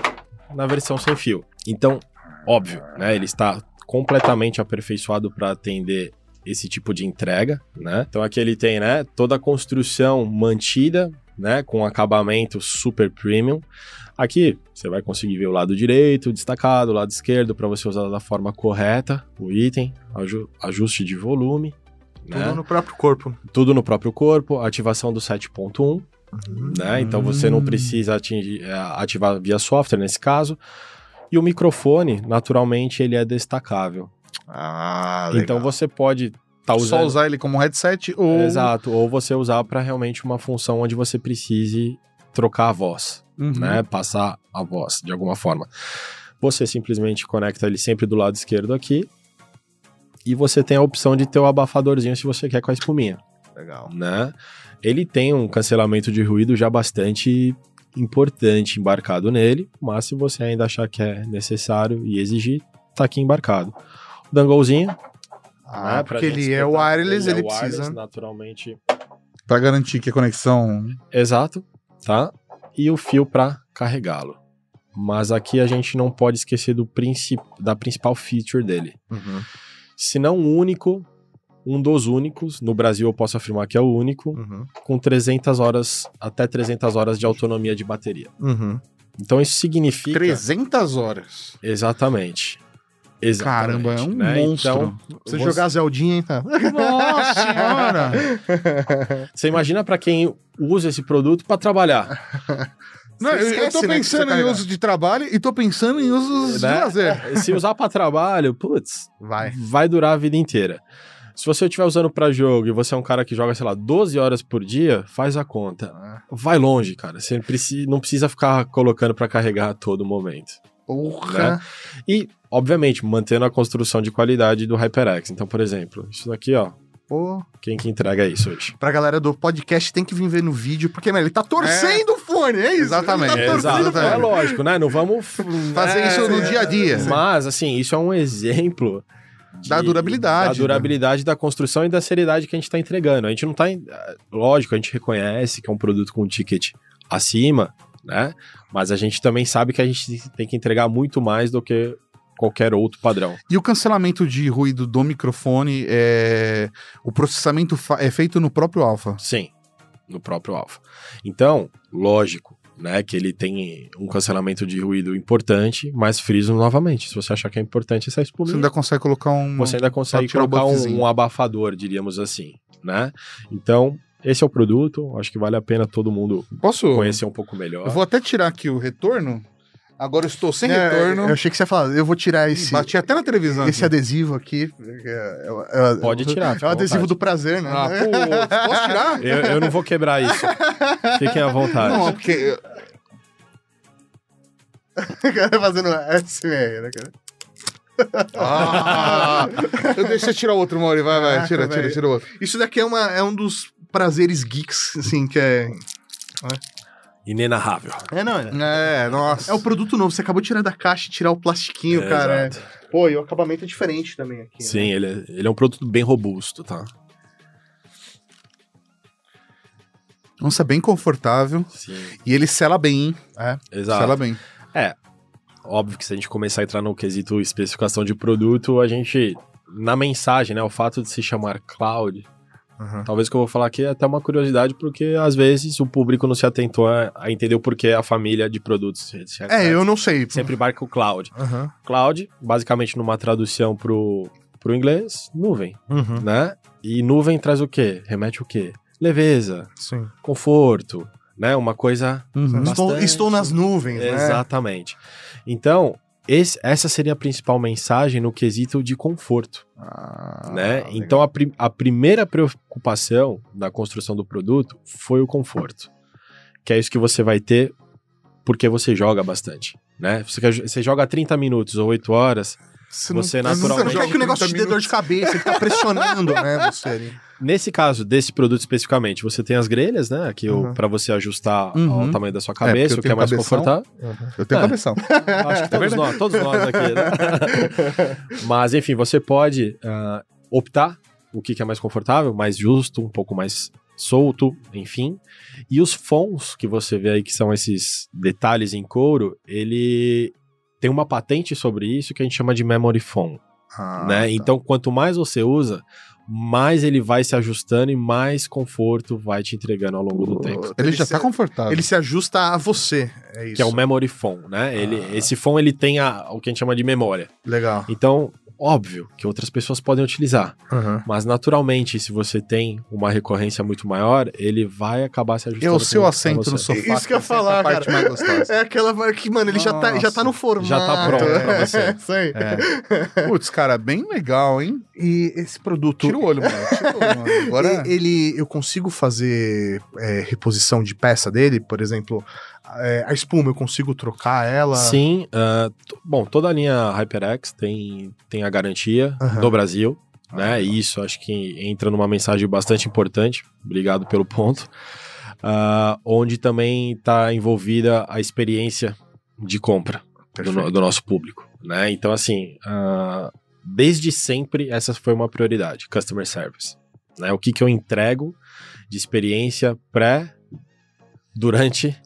na versão sem fio. Então, óbvio, né, ele está completamente aperfeiçoado para atender esse tipo de entrega, né? Então aqui ele tem, né, toda a construção mantida, né, com acabamento super premium. Aqui você vai conseguir ver o lado direito destacado, o lado esquerdo para você usar da forma correta o item, aju- ajuste de volume, né? Tudo no próprio corpo. tudo no próprio corpo, ativação do 7.1, Uhum. né? Então você não precisa atingir- é, ativar via software nesse caso. E o microfone, naturalmente, ele é destacável. Ah, Então você pode estar usando Só usar ele como headset ou. Exato, ou você usar para realmente uma função onde você precise trocar a voz, Uhum. né? Passar a voz de alguma forma. Você simplesmente conecta ele sempre do lado esquerdo aqui. E você tem a opção de ter o abafadorzinho se você quer com a espuminha, Legal. né? Ele tem um cancelamento de ruído já bastante importante embarcado nele, mas se você ainda achar que é necessário e exigir, tá aqui embarcado. O danglezinho, Ah, né, porque ele é wireless, ele, é wireless, precisa. naturalmente Pra garantir que a conexão. Exato, tá? E o fio para carregá-lo. Mas aqui a gente não pode esquecer do princip... da principal feature dele. Uhum, Se não o único, um dos únicos, no Brasil eu posso afirmar que é o único, uhum, com 300 horas, até 300 horas de autonomia de bateria. uhum. Então isso significa... 300 horas. Exatamente. Exatamente. Caramba, é um né? monstro. Então, Você você- jogar Zeldinha, hein, tá? Nossa senhora! *laughs* Você imagina para quem usa esse produto para trabalhar. Não, eu, eu esquece, tô né, pensando você em uso de trabalho e tô pensando em usos de né? lazer. Se usar para trabalho, putz, Vai. vai durar a vida inteira. Se você estiver usando pra jogo e você é um cara que joga, sei lá, 12 horas por dia, faz a conta. Vai longe, cara. Você não precisa ficar colocando pra carregar a todo momento. Porra. Né? E, obviamente, mantendo a construção de qualidade do HyperX. Então, por exemplo, isso daqui, ó. Pô. Quem que entrega isso hoje? Pra galera do podcast tem que vir ver no vídeo, porque, mano, ele tá torcendo o fone, é isso? Exatamente. Tá Exato. o É lógico, né? Não vamos *laughs* Fazer né? isso no dia a dia. Mas, assim, isso é um exemplo de- Da durabilidade, Da durabilidade da construção e da seriedade que a gente está entregando. A gente não está. Lógico, a gente reconhece que é um produto com um ticket acima, né? Mas a gente também sabe que a gente tem que entregar muito mais do que qualquer outro padrão. E o cancelamento de ruído do microfone, é... o processamento é feito no próprio Alpha. Sim, no próprio Alpha. Então, lógico. Né, que ele tem um cancelamento de ruído importante, mas friso novamente. Se você achar que é importante Você espuminha, ainda consegue colocar um. você ainda consegue colocar um, um abafador, diríamos assim, né? Então, esse é o produto, acho que vale a pena todo mundo Posso? conhecer um pouco melhor. Eu vou até tirar aqui o retorno. Agora eu estou sem É, retorno. Eu achei que você ia falar, eu vou tirar esse, Bati até na televisão. esse aqui. adesivo aqui. é- é- é- Pode tirar, É o adesivo vontade. do prazer, né? Ah, pô, posso tirar? *laughs* Eu, eu não vou quebrar isso. Fiquem à vontade. Não, porque. *laughs* O cara fazendo SMR, né, cara? Ah, eu deixei tirar o outro, Mauri. Vai, vai. Caraca, Tira, tira, velho. tira o outro. Isso daqui é, uma, é um dos prazeres geeks, assim, que é... inenarrável. É, não, é. É, nossa. É o produto novo. Você acabou de tirar da caixa e tirar o plastiquinho, É, cara. exato. É. Pô, e o acabamento é diferente também aqui. né? Sim, ele é, ele é um produto bem robusto, tá? Nossa, é bem confortável. Sim, E ele sela bem, hein? exato. Sela bem. Óbvio que se a gente começar a entrar no quesito especificação de produto, a gente, na mensagem, né, o fato de se chamar cloud, Aham. talvez o que eu vou falar aqui é até uma curiosidade, porque às vezes o público não se atentou a, a entender o porquê a família de produtos se- se- É, eu não sei. sempre marca o cloud. Aham. Cloud, basicamente numa tradução pro, pro inglês, nuvem, Uhum. né? E nuvem traz o quê? Remete o quê? Leveza, Sim. conforto, né? Uma coisa Estou, Bastante. estou nas nuvens, né? Exatamente. Então, esse- essa seria a principal mensagem no quesito de conforto, Ah, né? legal. Então, a, pri- a primeira preocupação na construção do produto foi o conforto, que é isso que você vai ter porque você joga bastante, né? Você, você joga 30 minutos ou 8 horas, Você, você não, você não naturalmente- quer que o negócio te dê dor de cabeça, ele tá pressionando, né, você ali. Nesse caso, desse produto especificamente, você tem as grelhas, né? Que Uhum. para você ajustar Uhum. ao tamanho da sua porque cabeça, eu o que é mais cabeção. confortável. Eu tenho É. cabeção. *laughs* Acho que todos, nós, todos nós aqui, né? *laughs* Mas, enfim, você pode ah, optar o que, que é mais confortável, mais justo, um pouco mais solto, enfim. E os fons que você vê aí, que são esses detalhes em couro, ele tem uma patente sobre isso que a gente chama de memory foam, Ah, né? tá. Então, quanto mais você usa, mais ele vai se ajustando e mais conforto vai te entregando ao longo do tempo. Ele, já se, tá confortável. Ele se ajusta a você, é isso. Que é o memory foam, né? Ele, Ah. Esse foam ele tem a, o que a gente chama de memória. Legal. Então, óbvio que outras pessoas podem utilizar, Aham. mas naturalmente, se você tem uma recorrência muito maior, ele vai acabar se É ajustando. o seu assento você. no sofá. Isso que eu ia é falar, cara. *laughs* É aquela que, mano, ele já tá, já tá no formato. Já tá pronto pra *laughs* você. É, isso aí. É. Putz, cara, bem legal, hein? E esse produto. Tira o olho, mano. Tira o olho, mano. Agora. *laughs* E- Ele, eu consigo fazer é, reposição de peça dele, por exemplo, é, a espuma, eu consigo trocar ela. Sim, t- bom, toda a linha HyperX tem, tem a garantia Aham. do Brasil, Ah, né? E isso acho que entra numa mensagem bastante importante. Obrigado pelo ponto. Ah, onde também está envolvida a experiência de compra do, do nosso público, né? Então, assim, ah, desde sempre essa foi uma prioridade, customer service. Né? O que, que eu entrego de experiência pré, durante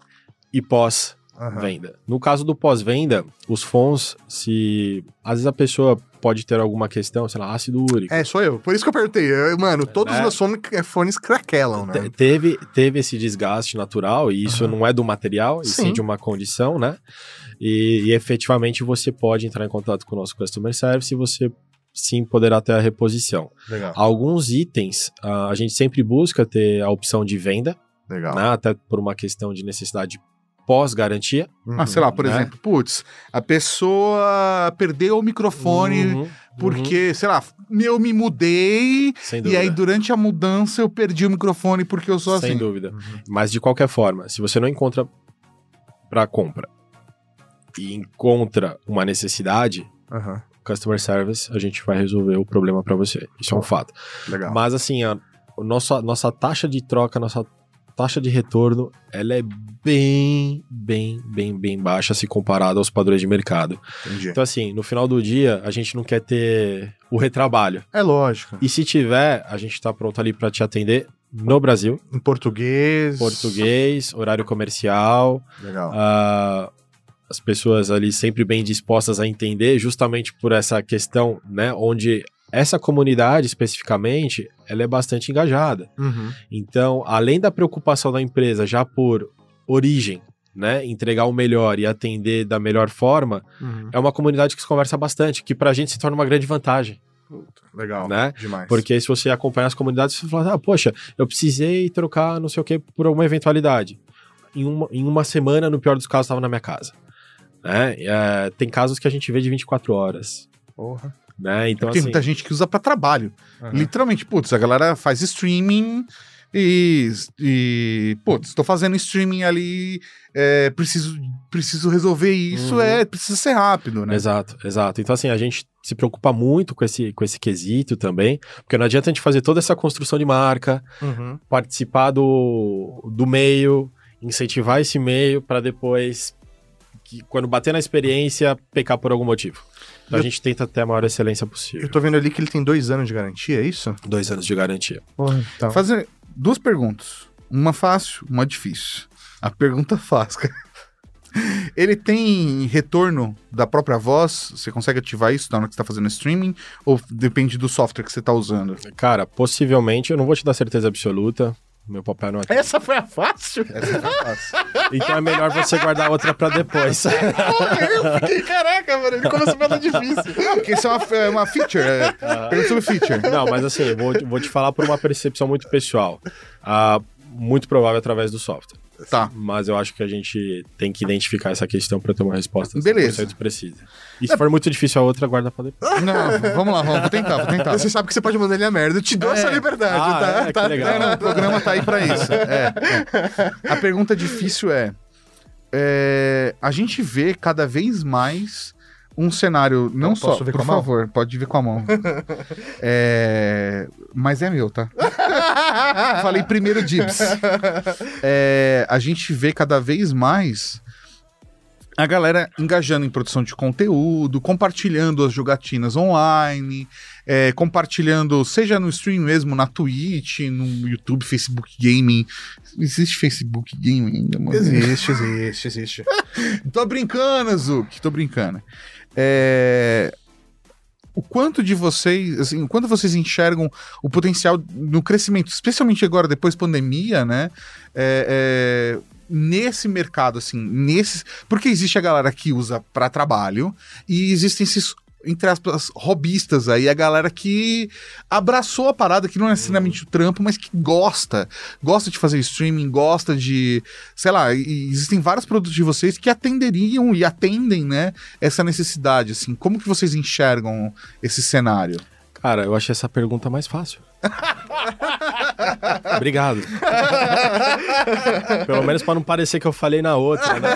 e pós Aham. venda. No caso do pós-venda, os FONs, se às vezes a pessoa pode ter alguma questão, sei lá, ácido úrico. É, sou eu. Por isso que eu perguntei. Eu- mano, todos né? os meus fones, é, fones craquelam, né? Te- Teve, teve esse desgaste natural, e isso não é do material, e sim, Sim. de uma condição, né? E, e efetivamente você pode entrar em contato com o nosso customer service e você sim poderá ter a reposição. Legal. Alguns itens ah, a gente sempre busca ter a opção de venda, Legal. né? Até por uma questão de necessidade pós-garantia. Ah, sei lá, por né? exemplo, putz, a pessoa perdeu o microfone Uhum, uhum, porque, sei lá, eu me mudei sem e dúvida. aí durante a mudança eu perdi o microfone porque eu sou Sem assim. dúvida. Uhum. Mas de qualquer forma, se você não encontra para compra e encontra uma necessidade, customer service, a gente vai resolver o problema para você. Isso é um fato. Legal. Mas assim, a o nosso, nossa taxa de troca, nossa taxa de retorno, ela é bem, bem, bem, bem baixa se comparada aos padrões de mercado. Entendi. Então assim, no final do dia, a gente não quer ter o retrabalho. É lógico. E se tiver, a gente tá pronto ali para te atender no Brasil, Em português. português, horário comercial, Legal. ah, as pessoas ali sempre bem dispostas a entender, justamente por essa questão, né, onde essa comunidade especificamente, ela é bastante engajada. Uhum. Então, além da preocupação da empresa já por origem, né, entregar o melhor e atender da melhor forma, Uhum. é uma comunidade que se conversa bastante, que pra gente se torna uma grande vantagem, Legal. né? Demais. Porque se você acompanhar as comunidades, você fala, ah, poxa, eu precisei trocar não sei o que por alguma eventualidade. Em uma, em uma semana, no pior dos casos, estava na minha casa. Né? É, tem casos que a gente vê de 24 horas. Porra. Né? Então, Tem assim, muita gente que usa pra trabalho. Aham. Literalmente, putz, a galera faz streaming e, e putz, tô fazendo streaming ali, é, preciso, preciso resolver isso, Uhum. é, precisa ser rápido, né? Exato, exato. Então, assim, a gente se preocupa muito com esse, com esse quesito também, porque não adianta a gente fazer toda essa construção de marca, Uhum. participar do, do meio incentivar esse meio para depois, que, quando bater na experiência, pecar por algum motivo. Então a gente tenta ter a maior excelência possível. Eu tô vendo ali que ele tem dois anos de garantia, é isso? Dois anos de garantia. Então. Fazer duas perguntas. Uma fácil, uma difícil. A pergunta *laughs* fácil, cara. Ele tem retorno da própria voz? Você consegue ativar isso na hora que você tá fazendo streaming? Ou depende do software que você tá usando? Cara, possivelmente, eu não vou te dar certeza absoluta. Meu papai não é. Essa foi a fácil? Essa é fácil. Então é melhor você guardar a outra pra depois. *laughs* eu fiquei, caraca, mano, ele começou pela difícil. Não, porque isso é uma, é uma feature. É, pergunta sobre feature. Não, mas assim, vou, vou te falar por uma percepção muito pessoal. Ah, muito provável através do software. Tá. Mas eu acho que a gente tem que identificar essa questão para ter uma resposta Beleza. 100% precisa. E se for muito difícil a outra, guarda pra depois. Não, vamos lá, vamos, vou tentar, vou tentar. Você sabe que você pode mandar ele a merda, eu te dou É. essa liberdade, Ah, tá? é, que tá legal. É, o programa tá aí pra isso. É, é. A pergunta difícil é, é, A gente vê cada vez mais um cenário. Não só. por favor, pode ver com a mão. *laughs* É, mas é meu, tá? *laughs* Falei primeiro Dibs. É, a gente vê cada vez mais a galera engajando em produção de conteúdo, compartilhando as jogatinas online, é, compartilhando, seja no stream mesmo, na Twitch, no YouTube, Facebook Gaming. Existe Facebook Gaming ainda, mano? Existe, existe, existe. *laughs* Tô brincando, Zuki, tô brincando. É, O quanto de vocês, assim, o quanto vocês enxergam o potencial no crescimento, especialmente agora depois pandemia, né? É, é, nesse mercado, assim, nesse, porque existe a galera que usa para trabalho e existem esses entre aspas, robistas aí, a galera que abraçou a parada, que não é necessariamente o trampo, mas que gosta. Gosta de fazer streaming, gosta de. Sei lá, existem vários produtos de vocês que atenderiam e atendem, né? Essa necessidade, assim. Como que vocês enxergam esse cenário? Cara, eu achei essa pergunta mais fácil. *laughs* Obrigado. Pelo menos pra não parecer que eu falei na outra, né?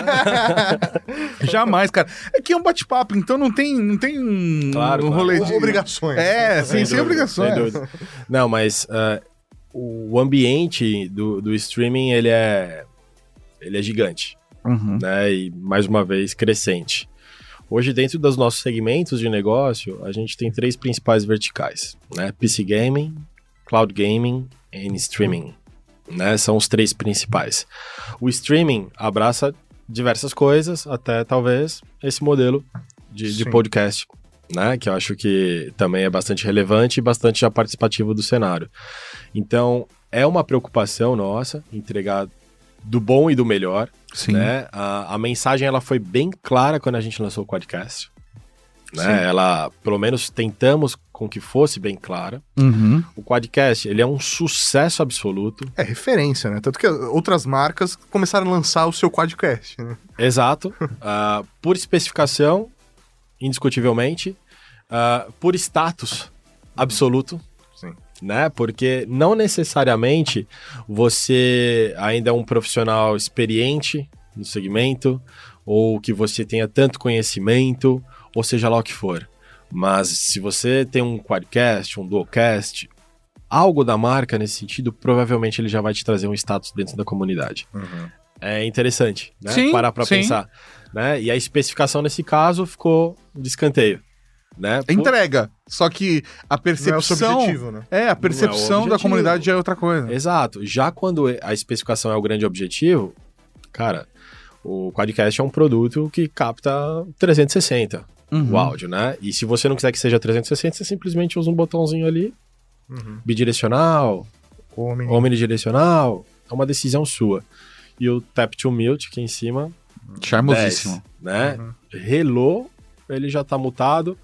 *laughs* Jamais, cara. É que é um bate-papo, então não tem, não tem um, Claro, um claro. rolê de. Obrigações. É, sim, sem, dúvida, obrigações. sem dúvida. Não, mas ah, o ambiente do, do streaming, ele é, ele é gigante, Uhum. né? E, mais uma vez, crescente. Hoje, dentro dos nossos segmentos de negócio, a gente tem três principais verticais, né? PC Gaming, Cloud Gaming e Streaming, né? São os três principais. O streaming abraça diversas coisas, até talvez esse modelo de, de podcast, né? Que eu acho que também é bastante relevante e bastante já participativo do cenário. Então, é uma preocupação nossa entregar do bom e do melhor, Sim. né? A, a mensagem ela foi bem clara quando a gente lançou o podcast. Sim. Né? Ela, pelo menos, tentamos com que fosse bem clara. Uhum. O Quadcast, ele é um sucesso absoluto. É referência, né? Tanto que outras marcas começaram a lançar o seu quadcast, né? Exato. *laughs* Ah, por especificação, indiscutivelmente. Ah, por status absoluto. Né? Porque não necessariamente você ainda é um profissional experiente no segmento, ou que você tenha tanto conhecimento, ou seja lá o que for. Mas se você tem um quadcast, um dualcast, algo da marca nesse sentido, provavelmente ele já vai te trazer um status dentro da comunidade. É interessante, né? Sim, Parar pra sim. pensar. Né? E a especificação nesse caso ficou de escanteio. Né? Por- Entrega. Só que a Não é o percepção. objetivo, né? É, a percepção da objetivo. comunidade é outra coisa. Exato. Já quando a especificação é o grande objetivo, cara, o Quadcast é um produto que capta 360 Uhum. o áudio, né? E se você não quiser que seja 360, você simplesmente usa um botãozinho ali, Uhum. bidirecional, omnidirecional, é uma decisão sua. E o Tap to Mute aqui em cima, Charmosíssimo. 10, né? Uhum. Relou, ele já tá mutado.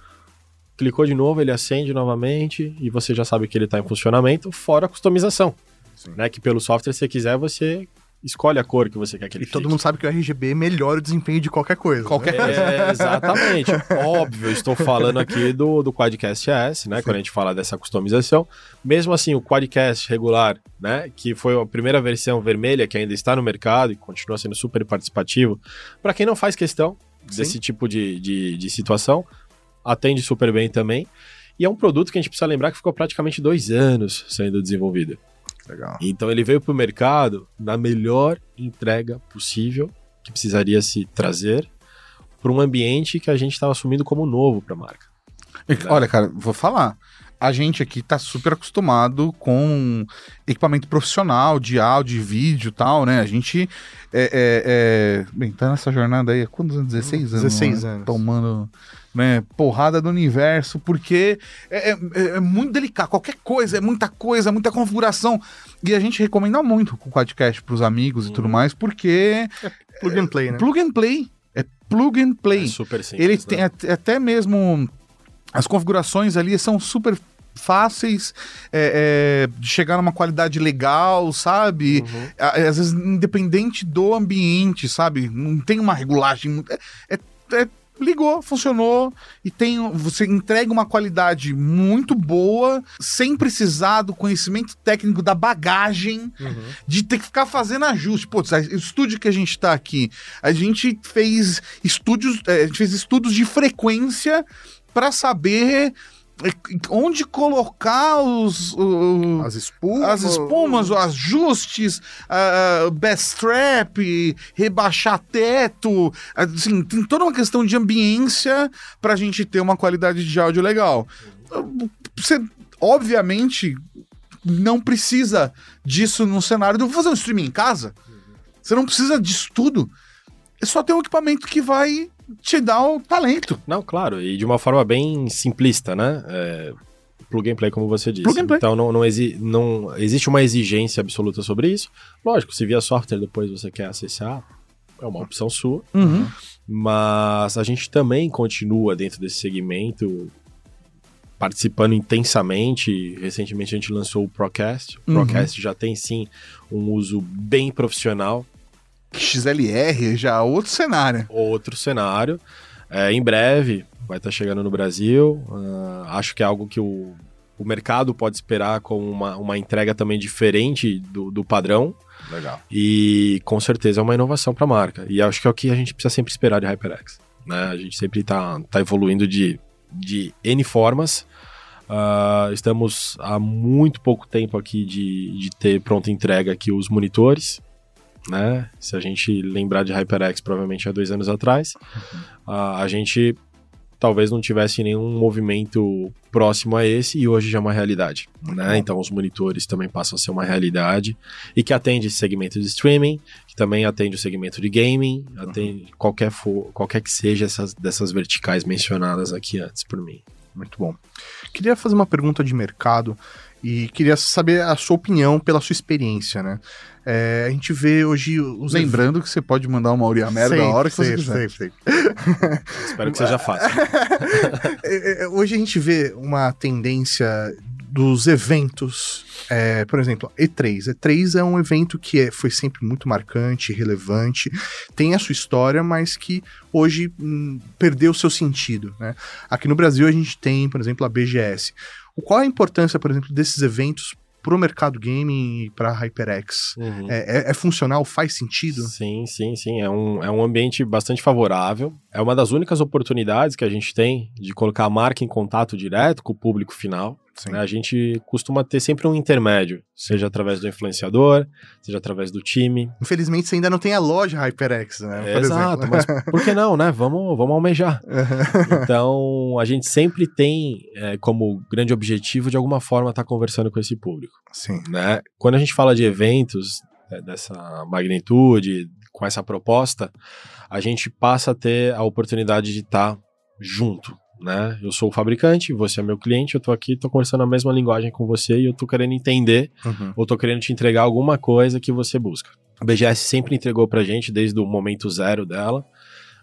Clicou de novo, ele acende novamente e você já sabe que ele tá em funcionamento, fora a customização. Sim. Né? Que pelo software, se você quiser, você escolhe a cor que você quer que ele E todo fique. mundo sabe que o RGB melhora o desempenho de qualquer coisa. Qualquer- né? É, exatamente. Óbvio, estou falando aqui do, do Quadcast S, né? Quando a gente fala dessa customização. Mesmo assim, o Quadcast regular, né? Que foi a primeira versão vermelha que ainda está no mercado e continua sendo super participativo. Para quem não faz questão desse tipo de, de, de situação, atende super bem também. E é um produto que a gente precisa lembrar que ficou praticamente dois anos sendo desenvolvido. Legal. Então ele veio para o mercado na melhor entrega possível que precisaria se trazer para um ambiente que a gente estava assumindo como novo para a marca. Olha, cara, vou falar. A gente aqui tá super acostumado com equipamento profissional de áudio, de vídeo e tal, né? A gente é, é, é... Bem, tá nessa jornada aí há quantos anos? 16 anos? 16 né? anos. Tomando né, porrada do universo, porque é, é- é muito delicado. Qualquer coisa, é muita coisa, muita configuração. E a gente recomenda muito o Quadcast pros amigos e tudo mais, porque Plug and play, né? plug and play. É plug and play. É super simples. Ele né? tem at- até mesmo as configurações ali são super fáceis é, é, de chegar numa qualidade legal, sabe? Uhum. A- Às vezes independente do ambiente, sabe? Não tem uma regulagem. É, é- é- ligou, funcionou e tem você entrega uma qualidade muito boa sem precisar do conhecimento técnico da bagagem Uhum. de ter que ficar fazendo ajuste. Putz, a- o estúdio que a gente tá aqui, a gente fez estúdios, eh, a gente fez estudos de frequência para saber onde colocar os, o- As espumas. as espumas, os ajustes, ah, best trap, rebaixar teto, assim, tem toda uma questão de ambiência pra gente ter uma qualidade de áudio legal. Você, obviamente, não precisa disso no cenário do vou fazer um streaming em casa. Você não precisa disso tudo. É só ter um equipamento que vai te dar o talento. Não, claro, e de uma forma bem simplista, né? É, plug and play, como você disse. Então não, não, exi não existe uma exigência absoluta sobre isso. Lógico, se via software depois você quer acessar, é uma opção sua. Mas a gente também continua dentro desse segmento participando intensamente. Recentemente a gente lançou o Procast. O Uhum. Procast já tem sim um uso bem profissional. XLR já é outro cenário. outro cenário. É, em breve vai estar chegando no Brasil. Ah, acho que é algo que o, o mercado pode esperar com uma, uma entrega também diferente do, do padrão. Legal. E com certeza é uma inovação para a marca. E acho que é o que a gente precisa sempre esperar de HyperX. Né? A gente sempre está tá evoluindo de, de N formas. Ah, estamos há muito pouco tempo aqui de, de ter pronta entrega aqui os monitores. Né? Se a gente lembrar de HyperX, provavelmente há dois anos atrás, ah, a gente talvez não tivesse nenhum movimento próximo a esse e hoje já é uma realidade. Né? Então os monitores também passam a ser uma realidade e que atende esse segmento de streaming, que também atende o segmento de gaming, atende qualquer, for, qualquer que seja essas, dessas verticais mencionadas aqui antes por mim. Muito bom. Queria fazer uma pergunta de mercado e queria saber a sua opinião pela sua experiência, né? É, a gente vê hoje os Lembrando que você pode mandar uma Uri a merda a hora que você quiser. Sempre, sempre. *laughs* Espero que seja fácil. *laughs* É, é, Hoje a gente vê uma tendência dos eventos, é, por exemplo, E3. E3 é um evento que é- foi sempre muito marcante, relevante, tem a sua história, mas que hoje hum, perdeu o seu sentido. Né? Aqui no Brasil a gente tem, por exemplo, a BGS. Qual a importância, por exemplo, desses eventos para o mercado gaming e para a HyperX? Uhum. É, é- é funcional? Faz sentido? Sim, sim, sim. É um, é um ambiente bastante favorável. É uma das únicas oportunidades que a gente tem de colocar a marca em contato direto com o público final. Né? A gente costuma ter sempre um intermédio, seja através do influenciador, seja através do time. Infelizmente você ainda não tem a loja HyperX, né? por Exato, mas por que não, né? Vamos, vamos almejar. *laughs* Então, a gente sempre tem é, como grande objetivo, de alguma forma, estar conversando com esse público. Sim. né? Quando a gente fala de eventos é, dessa magnitude, com essa proposta, a gente passa a ter a oportunidade de estar junto, né? Eu sou o fabricante, você é meu cliente, eu tô aqui, tô conversando a mesma linguagem com você e eu tô querendo entender Uhum. ou tô querendo te entregar alguma coisa que você busca. A BGS sempre entregou pra gente desde o momento zero dela.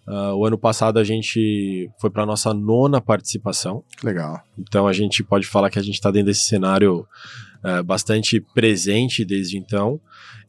Ah, o ano passado a gente foi para nossa nona participação. Legal. Então a gente pode falar que a gente está dentro desse cenário eh, bastante presente desde então.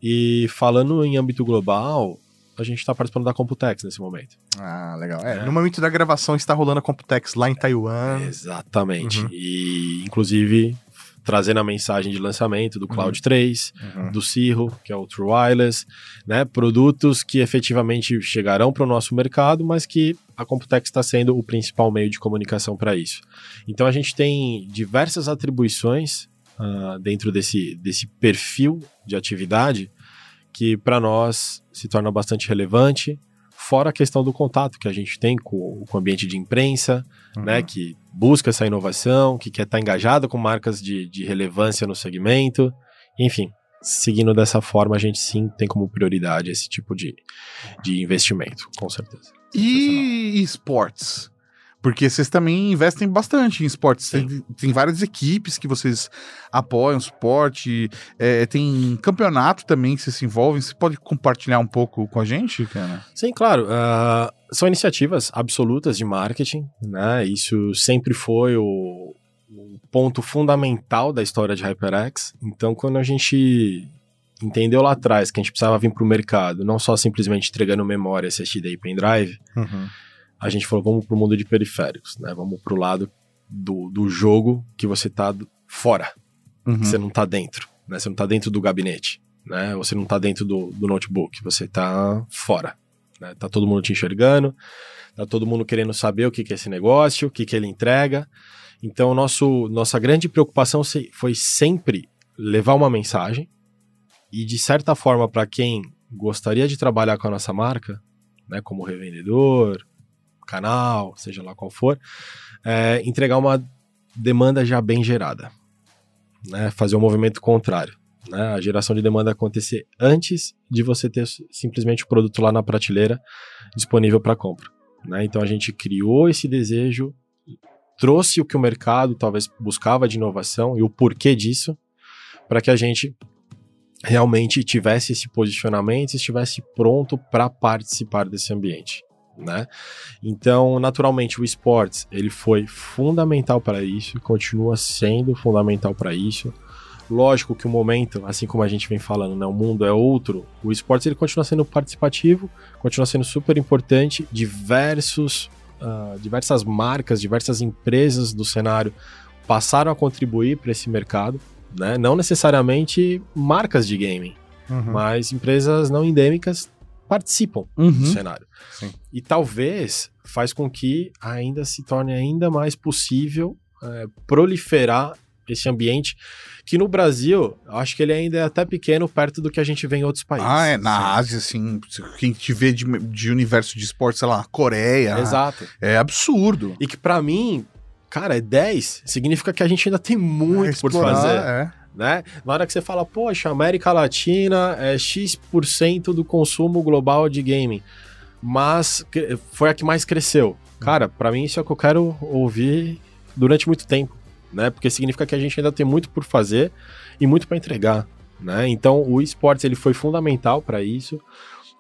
E falando em âmbito global, a gente está participando da Computex nesse momento. Ah, legal. É, É. No momento da gravação está rolando a Computex lá em Taiwan. Exatamente. Uhum. E inclusive trazendo a mensagem de lançamento do Cloud 3, Uhum. do Cirro, que é o True Wireless, né? Produtos que efetivamente chegarão para o nosso mercado, mas que a Computex está sendo o principal meio de comunicação para isso. Então a gente tem diversas atribuições uh, dentro desse, desse perfil de atividade que para nós se torna bastante relevante, fora a questão do contato que a gente tem com, com o ambiente de imprensa, uhum. né, que busca essa inovação, que quer estar tá engajado com marcas de, de relevância no segmento, enfim, seguindo dessa forma, a gente sim tem como prioridade esse tipo de, de investimento, com certeza. E esportes? Porque vocês também investem bastante em esportes. Tem, tem, várias equipes que vocês apoiam esporte, é, tem campeonato também que vocês se envolvem. Você pode compartilhar um pouco com a gente, cara? Sim, claro. Uh, são iniciativas absolutas de marketing, né? Isso sempre foi o, o ponto fundamental da história de HyperX. Então, quando a gente entendeu lá atrás que a gente precisava vir para o mercado, não só simplesmente entregando memória, SSD e pendrive, uhum a gente falou, vamos pro mundo de periféricos, né? Vamos pro lado do, do jogo que você tá fora, uhum. você não tá dentro, né? Você não tá dentro do gabinete, né? Você não tá dentro do, do notebook, você tá fora, né? Tá todo mundo te enxergando, tá todo mundo querendo saber o que, que é esse negócio, o que, que ele entrega. Então, nosso, nossa grande preocupação foi sempre levar uma mensagem e, de certa forma, para quem gostaria de trabalhar com a nossa marca, né, como revendedor, canal, seja lá qual for, é, entregar uma demanda já bem gerada, né? Fazer o um movimento contrário, né? A geração de demanda acontecer antes de você ter simplesmente o produto lá na prateleira disponível para compra, né? Então a gente criou esse desejo, trouxe o que o mercado talvez buscava de inovação e o porquê disso, para que a gente realmente tivesse esse posicionamento, estivesse pronto para participar desse ambiente né? Então, naturalmente, o esportes ele foi fundamental para isso, continua sendo fundamental para isso. Lógico que o momento, assim como a gente vem falando, né, o mundo é outro. O esportes ele continua sendo participativo, continua sendo super importante. Diversos, uh, diversas marcas, diversas empresas do cenário passaram a contribuir para esse mercado, né? Não necessariamente marcas de gaming, uhum. mas empresas não endêmicas participam uhum. do cenário. Sim. E talvez faz com que ainda se torne ainda mais possível é, proliferar esse ambiente que no Brasil, acho que ele ainda é até pequeno perto do que a gente vê em outros países. Ah, é. Na Ásia, assim, quem te vê de, de universo de esporte, sei lá, Coreia. Exato. É absurdo. E que para mim, cara, é 10, significa que a gente ainda tem muito é, por fazer. É né? Na hora que você fala, poxa, América Latina é X% do consumo global de gaming, mas foi a que mais cresceu. Cara, para mim isso é o que eu quero ouvir durante muito tempo, né? Porque significa que a gente ainda tem muito por fazer e muito para entregar, né? Então o esportes ele foi fundamental para isso.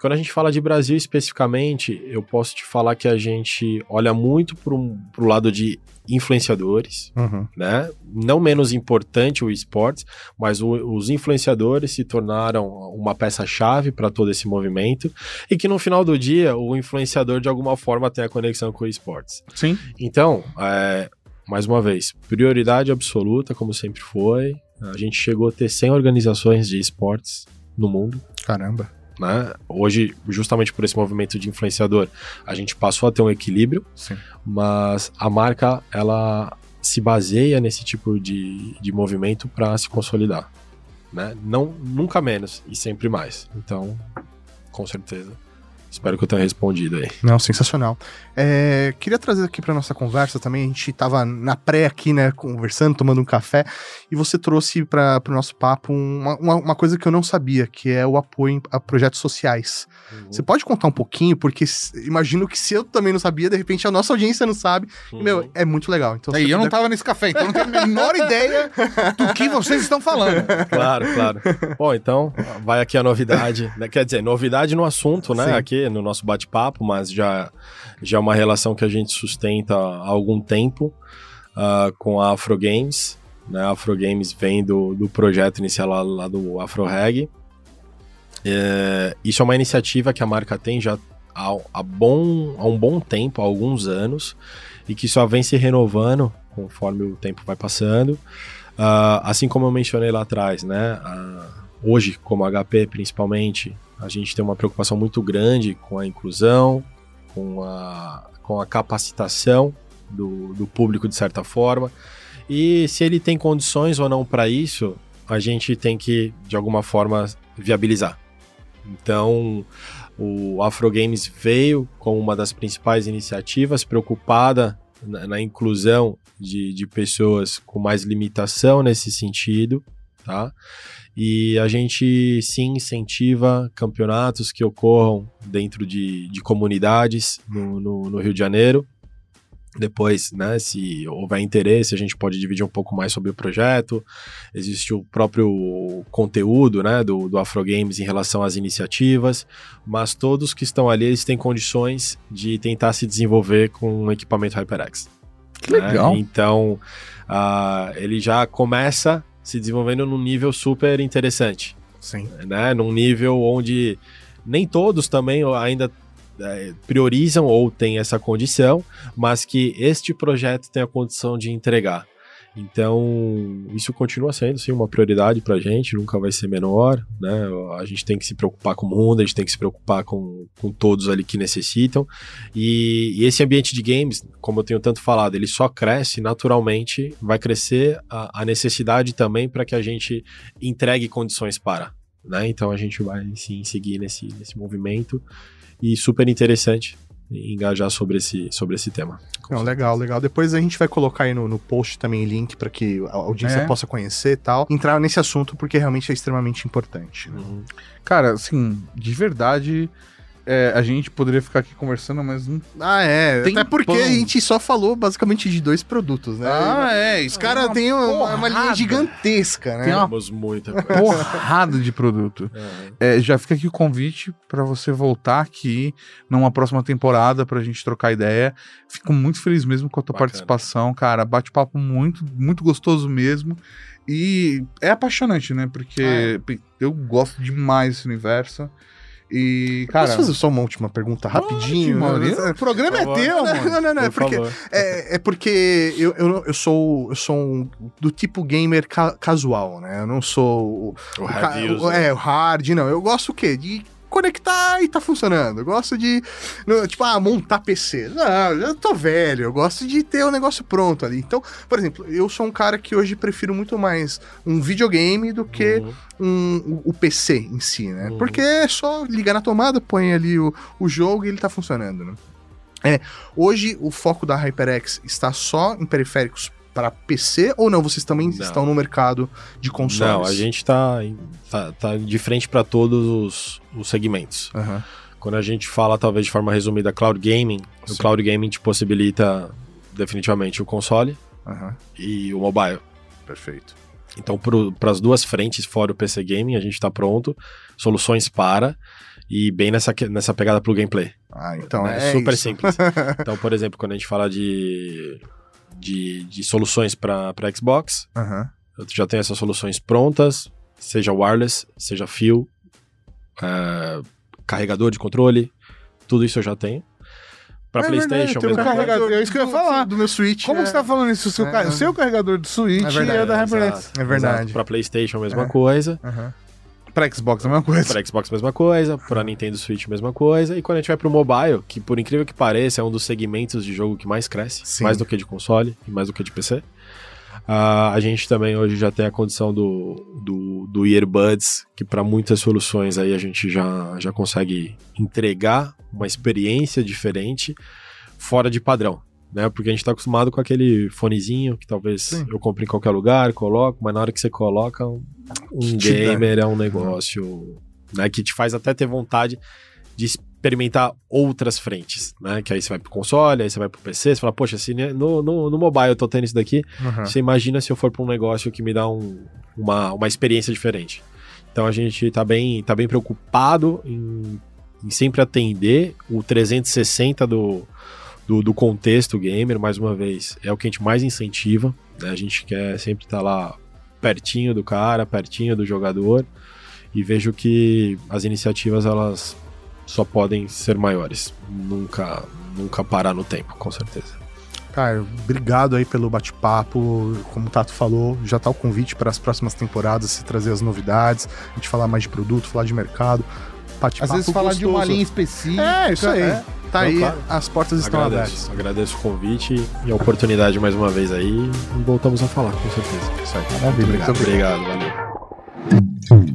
Quando a gente fala de Brasil especificamente, eu posso te falar que a gente olha muito para o lado de influenciadores, uhum. né? Não menos importante o esportes, mas o, os influenciadores se tornaram uma peça-chave para todo esse movimento e que no final do dia o influenciador de alguma forma tem a conexão com o esportes. Sim. Então, é, mais uma vez, prioridade absoluta, como sempre foi. A gente chegou a ter 100 organizações de esportes no mundo. Caramba. Né? Hoje, justamente por esse movimento de influenciador, a gente passou a ter um equilíbrio, Sim. mas a marca ela se baseia nesse tipo de, de movimento para se consolidar. Né? Não, nunca menos e sempre mais. Então, com certeza. Espero que eu tenha respondido aí. Não, sensacional. É, queria trazer aqui para nossa conversa também. A gente estava na pré aqui, né, conversando, tomando um café, e você trouxe para o nosso papo uma, uma, uma, coisa que eu não sabia, que é o apoio a projetos sociais. Uhum. Você pode contar um pouquinho, porque imagino que se eu também não sabia, de repente a nossa audiência não sabe. Uhum. E, meu, uhum. é muito legal. Então, e eu não estava nesse café, então não tenho a menor ideia do que vocês estão falando. Claro, claro. Bom, então vai aqui a novidade. Né? Quer dizer, novidade no assunto, né? Sim. Aqui no nosso bate-papo, mas já já é uma relação que a gente sustenta há algum tempo uh, com a Afro Games. Né? A Afro Games vem do, do projeto inicial lá, lá do Afro Reg. É, isso é uma iniciativa que a marca tem já há, há, bom, há um bom tempo, há alguns anos, e que só vem se renovando conforme o tempo vai passando. Uh, assim como eu mencionei lá atrás, né? Uh, hoje, como HP principalmente, a gente tem uma preocupação muito grande com a inclusão, com a, com a capacitação do, do público de certa forma. E se ele tem condições ou não para isso, a gente tem que, de alguma forma, viabilizar. Então, o Afro Games veio com uma das principais iniciativas, preocupada na, na inclusão de, de pessoas com mais limitação nesse sentido, tá? E a gente sim incentiva campeonatos que ocorram dentro de, de comunidades no, no, no Rio de Janeiro. Depois, né, se houver interesse, a gente pode dividir um pouco mais sobre o projeto. Existe o próprio conteúdo, né, do, do Afro Games em relação às iniciativas, mas todos que estão ali, eles têm condições de tentar se desenvolver com um equipamento HyperX. Que legal. Né? Então, uh, ele já começa se desenvolvendo num nível super interessante, Sim. né? Num nível onde nem todos também ainda é, priorizam ou têm essa condição, mas que este projeto tem a condição de entregar. Então, isso continua sendo sim uma prioridade para a gente, nunca vai ser menor, né? A gente tem que se preocupar com o mundo, a gente tem que se preocupar com, com todos ali que necessitam. E, e esse ambiente de games, como eu tenho tanto falado, ele só cresce naturalmente, vai crescer a, a necessidade também para que a gente entregue condições para. Né? Então a gente vai sim seguir nesse, nesse movimento e super interessante engajar sobre esse, sobre esse tema. Não, legal, legal. Depois a gente vai colocar aí no, no post também link para que a audiência É. possa conhecer e tal. Entrar nesse assunto porque realmente é extremamente importante. né? Uhum. Cara, assim, de verdade, é, a gente poderia ficar aqui conversando, mas não. Ah, é. Tem Até porque pão. a gente só falou basicamente de dois produtos, né? é, Os caras têm uma, uma linha gigantesca, né? Tem uma Temos muita *laughs* coisa. porrada de produto. Uhum. É, já fica aqui o convite pra você voltar aqui numa próxima temporada pra gente trocar ideia. Fico muito feliz mesmo com a tua Bacana. participação, cara. Bate-papo muito, muito gostoso mesmo. E é apaixonante, né? Porque eu gosto demais desse universo. E, cara. Posso fazer só uma última pergunta rapidinho? Pode, mano. O programa é teu, Não, mano. não, não, não, é Por porque, é, é porque eu, eu, eu sou, eu sou um, do tipo gamer ca- casual, né? Eu não sou o, O ca- o- né? é, o hard, não. Eu gosto o quê? De conectar e tá funcionando. Eu gosto de, tipo, ah, montar PC. Não, eu tô velho, eu gosto de ter o negócio pronto ali. Então, por exemplo, eu sou um cara que hoje prefiro muito mais um videogame do que Uhum. um, o, o PC em si, né? Uhum. Porque é só ligar na tomada, põe ali o, o jogo e ele tá funcionando, né? É, hoje o foco da HyperX está só em periféricos para PC ou não? Vocês também Não. estão no mercado de consoles? Não, a gente tá, em- tá, tá de frente para todos os, os segmentos. Aham. Quando a gente fala, talvez de forma resumida, cloud gaming, Sim. o cloud gaming te possibilita definitivamente o console Aham, e o mobile. perfeito. Então, para as duas frentes, fora o PC gaming, a gente está pronto, soluções para e bem nessa, nessa pegada pro gameplay. Ah, então né? é super isso. simples. *laughs* Então, por exemplo, quando a gente fala de, de, de soluções para Xbox, Aham. eu já tenho essas soluções prontas, seja wireless, seja fio, é, carregador de controle, tudo isso eu já tenho. Para É verdade, PlayStation, tem o mesma coisa. carregador, é isso que eu ia do- falar. Do meu Switch. Como é, você tá falando isso? O seu, É, é. seu carregador de Switch É é, verdade, da HyperX. É verdade. exato. Pra PlayStation, a mesma É. coisa. Aham. Pra Xbox, a mesma coisa. Pra Xbox, mesma coisa. Pra Nintendo Switch, mesma coisa. E quando a gente vai pro mobile, que por incrível que pareça, é um dos segmentos de jogo que mais cresce, Sim. mais do que de console e mais do que de PC. ah, a gente também hoje já tem a condição do, do, do earbuds, que para muitas soluções aí a gente já, já consegue entregar uma experiência diferente fora de padrão. Né? Porque a gente tá acostumado com aquele fonezinho que talvez Sim. eu compre em qualquer lugar, coloco, mas na hora que você coloca, um, um gamer é um negócio né, que te faz até ter vontade de experimentar outras frentes, né? Que aí você vai pro console, aí você vai pro PC, você fala, poxa, se no, no, no mobile eu tô tendo isso daqui, Aham. você imagina se eu for pra um negócio que me dá um- uma, uma experiência diferente. Então a gente tá bem, tá bem preocupado em, em sempre atender o 360 do, do, do contexto gamer, mais uma vez, é o que a gente mais incentiva, né? A gente quer sempre estar lá pertinho do cara, pertinho do jogador, e vejo que as iniciativas, elas só podem ser maiores. Nunca, nunca parar no tempo, com certeza. Cara, obrigado aí pelo bate-papo. Como o Tato falou, já tá o convite para as próximas temporadas, se trazer as novidades, a gente falar mais de produto, falar de mercado. Bate-papo Às vezes falar de uma linha específica. É, isso aí. é. Tá Não, aí, claro. as portas estão abertas. Agradeço, agradeço o convite e a oportunidade mais uma vez aí. E voltamos a falar, com certeza. Isso aí, maravilha. Muito obrigado. Obrigado, valeu.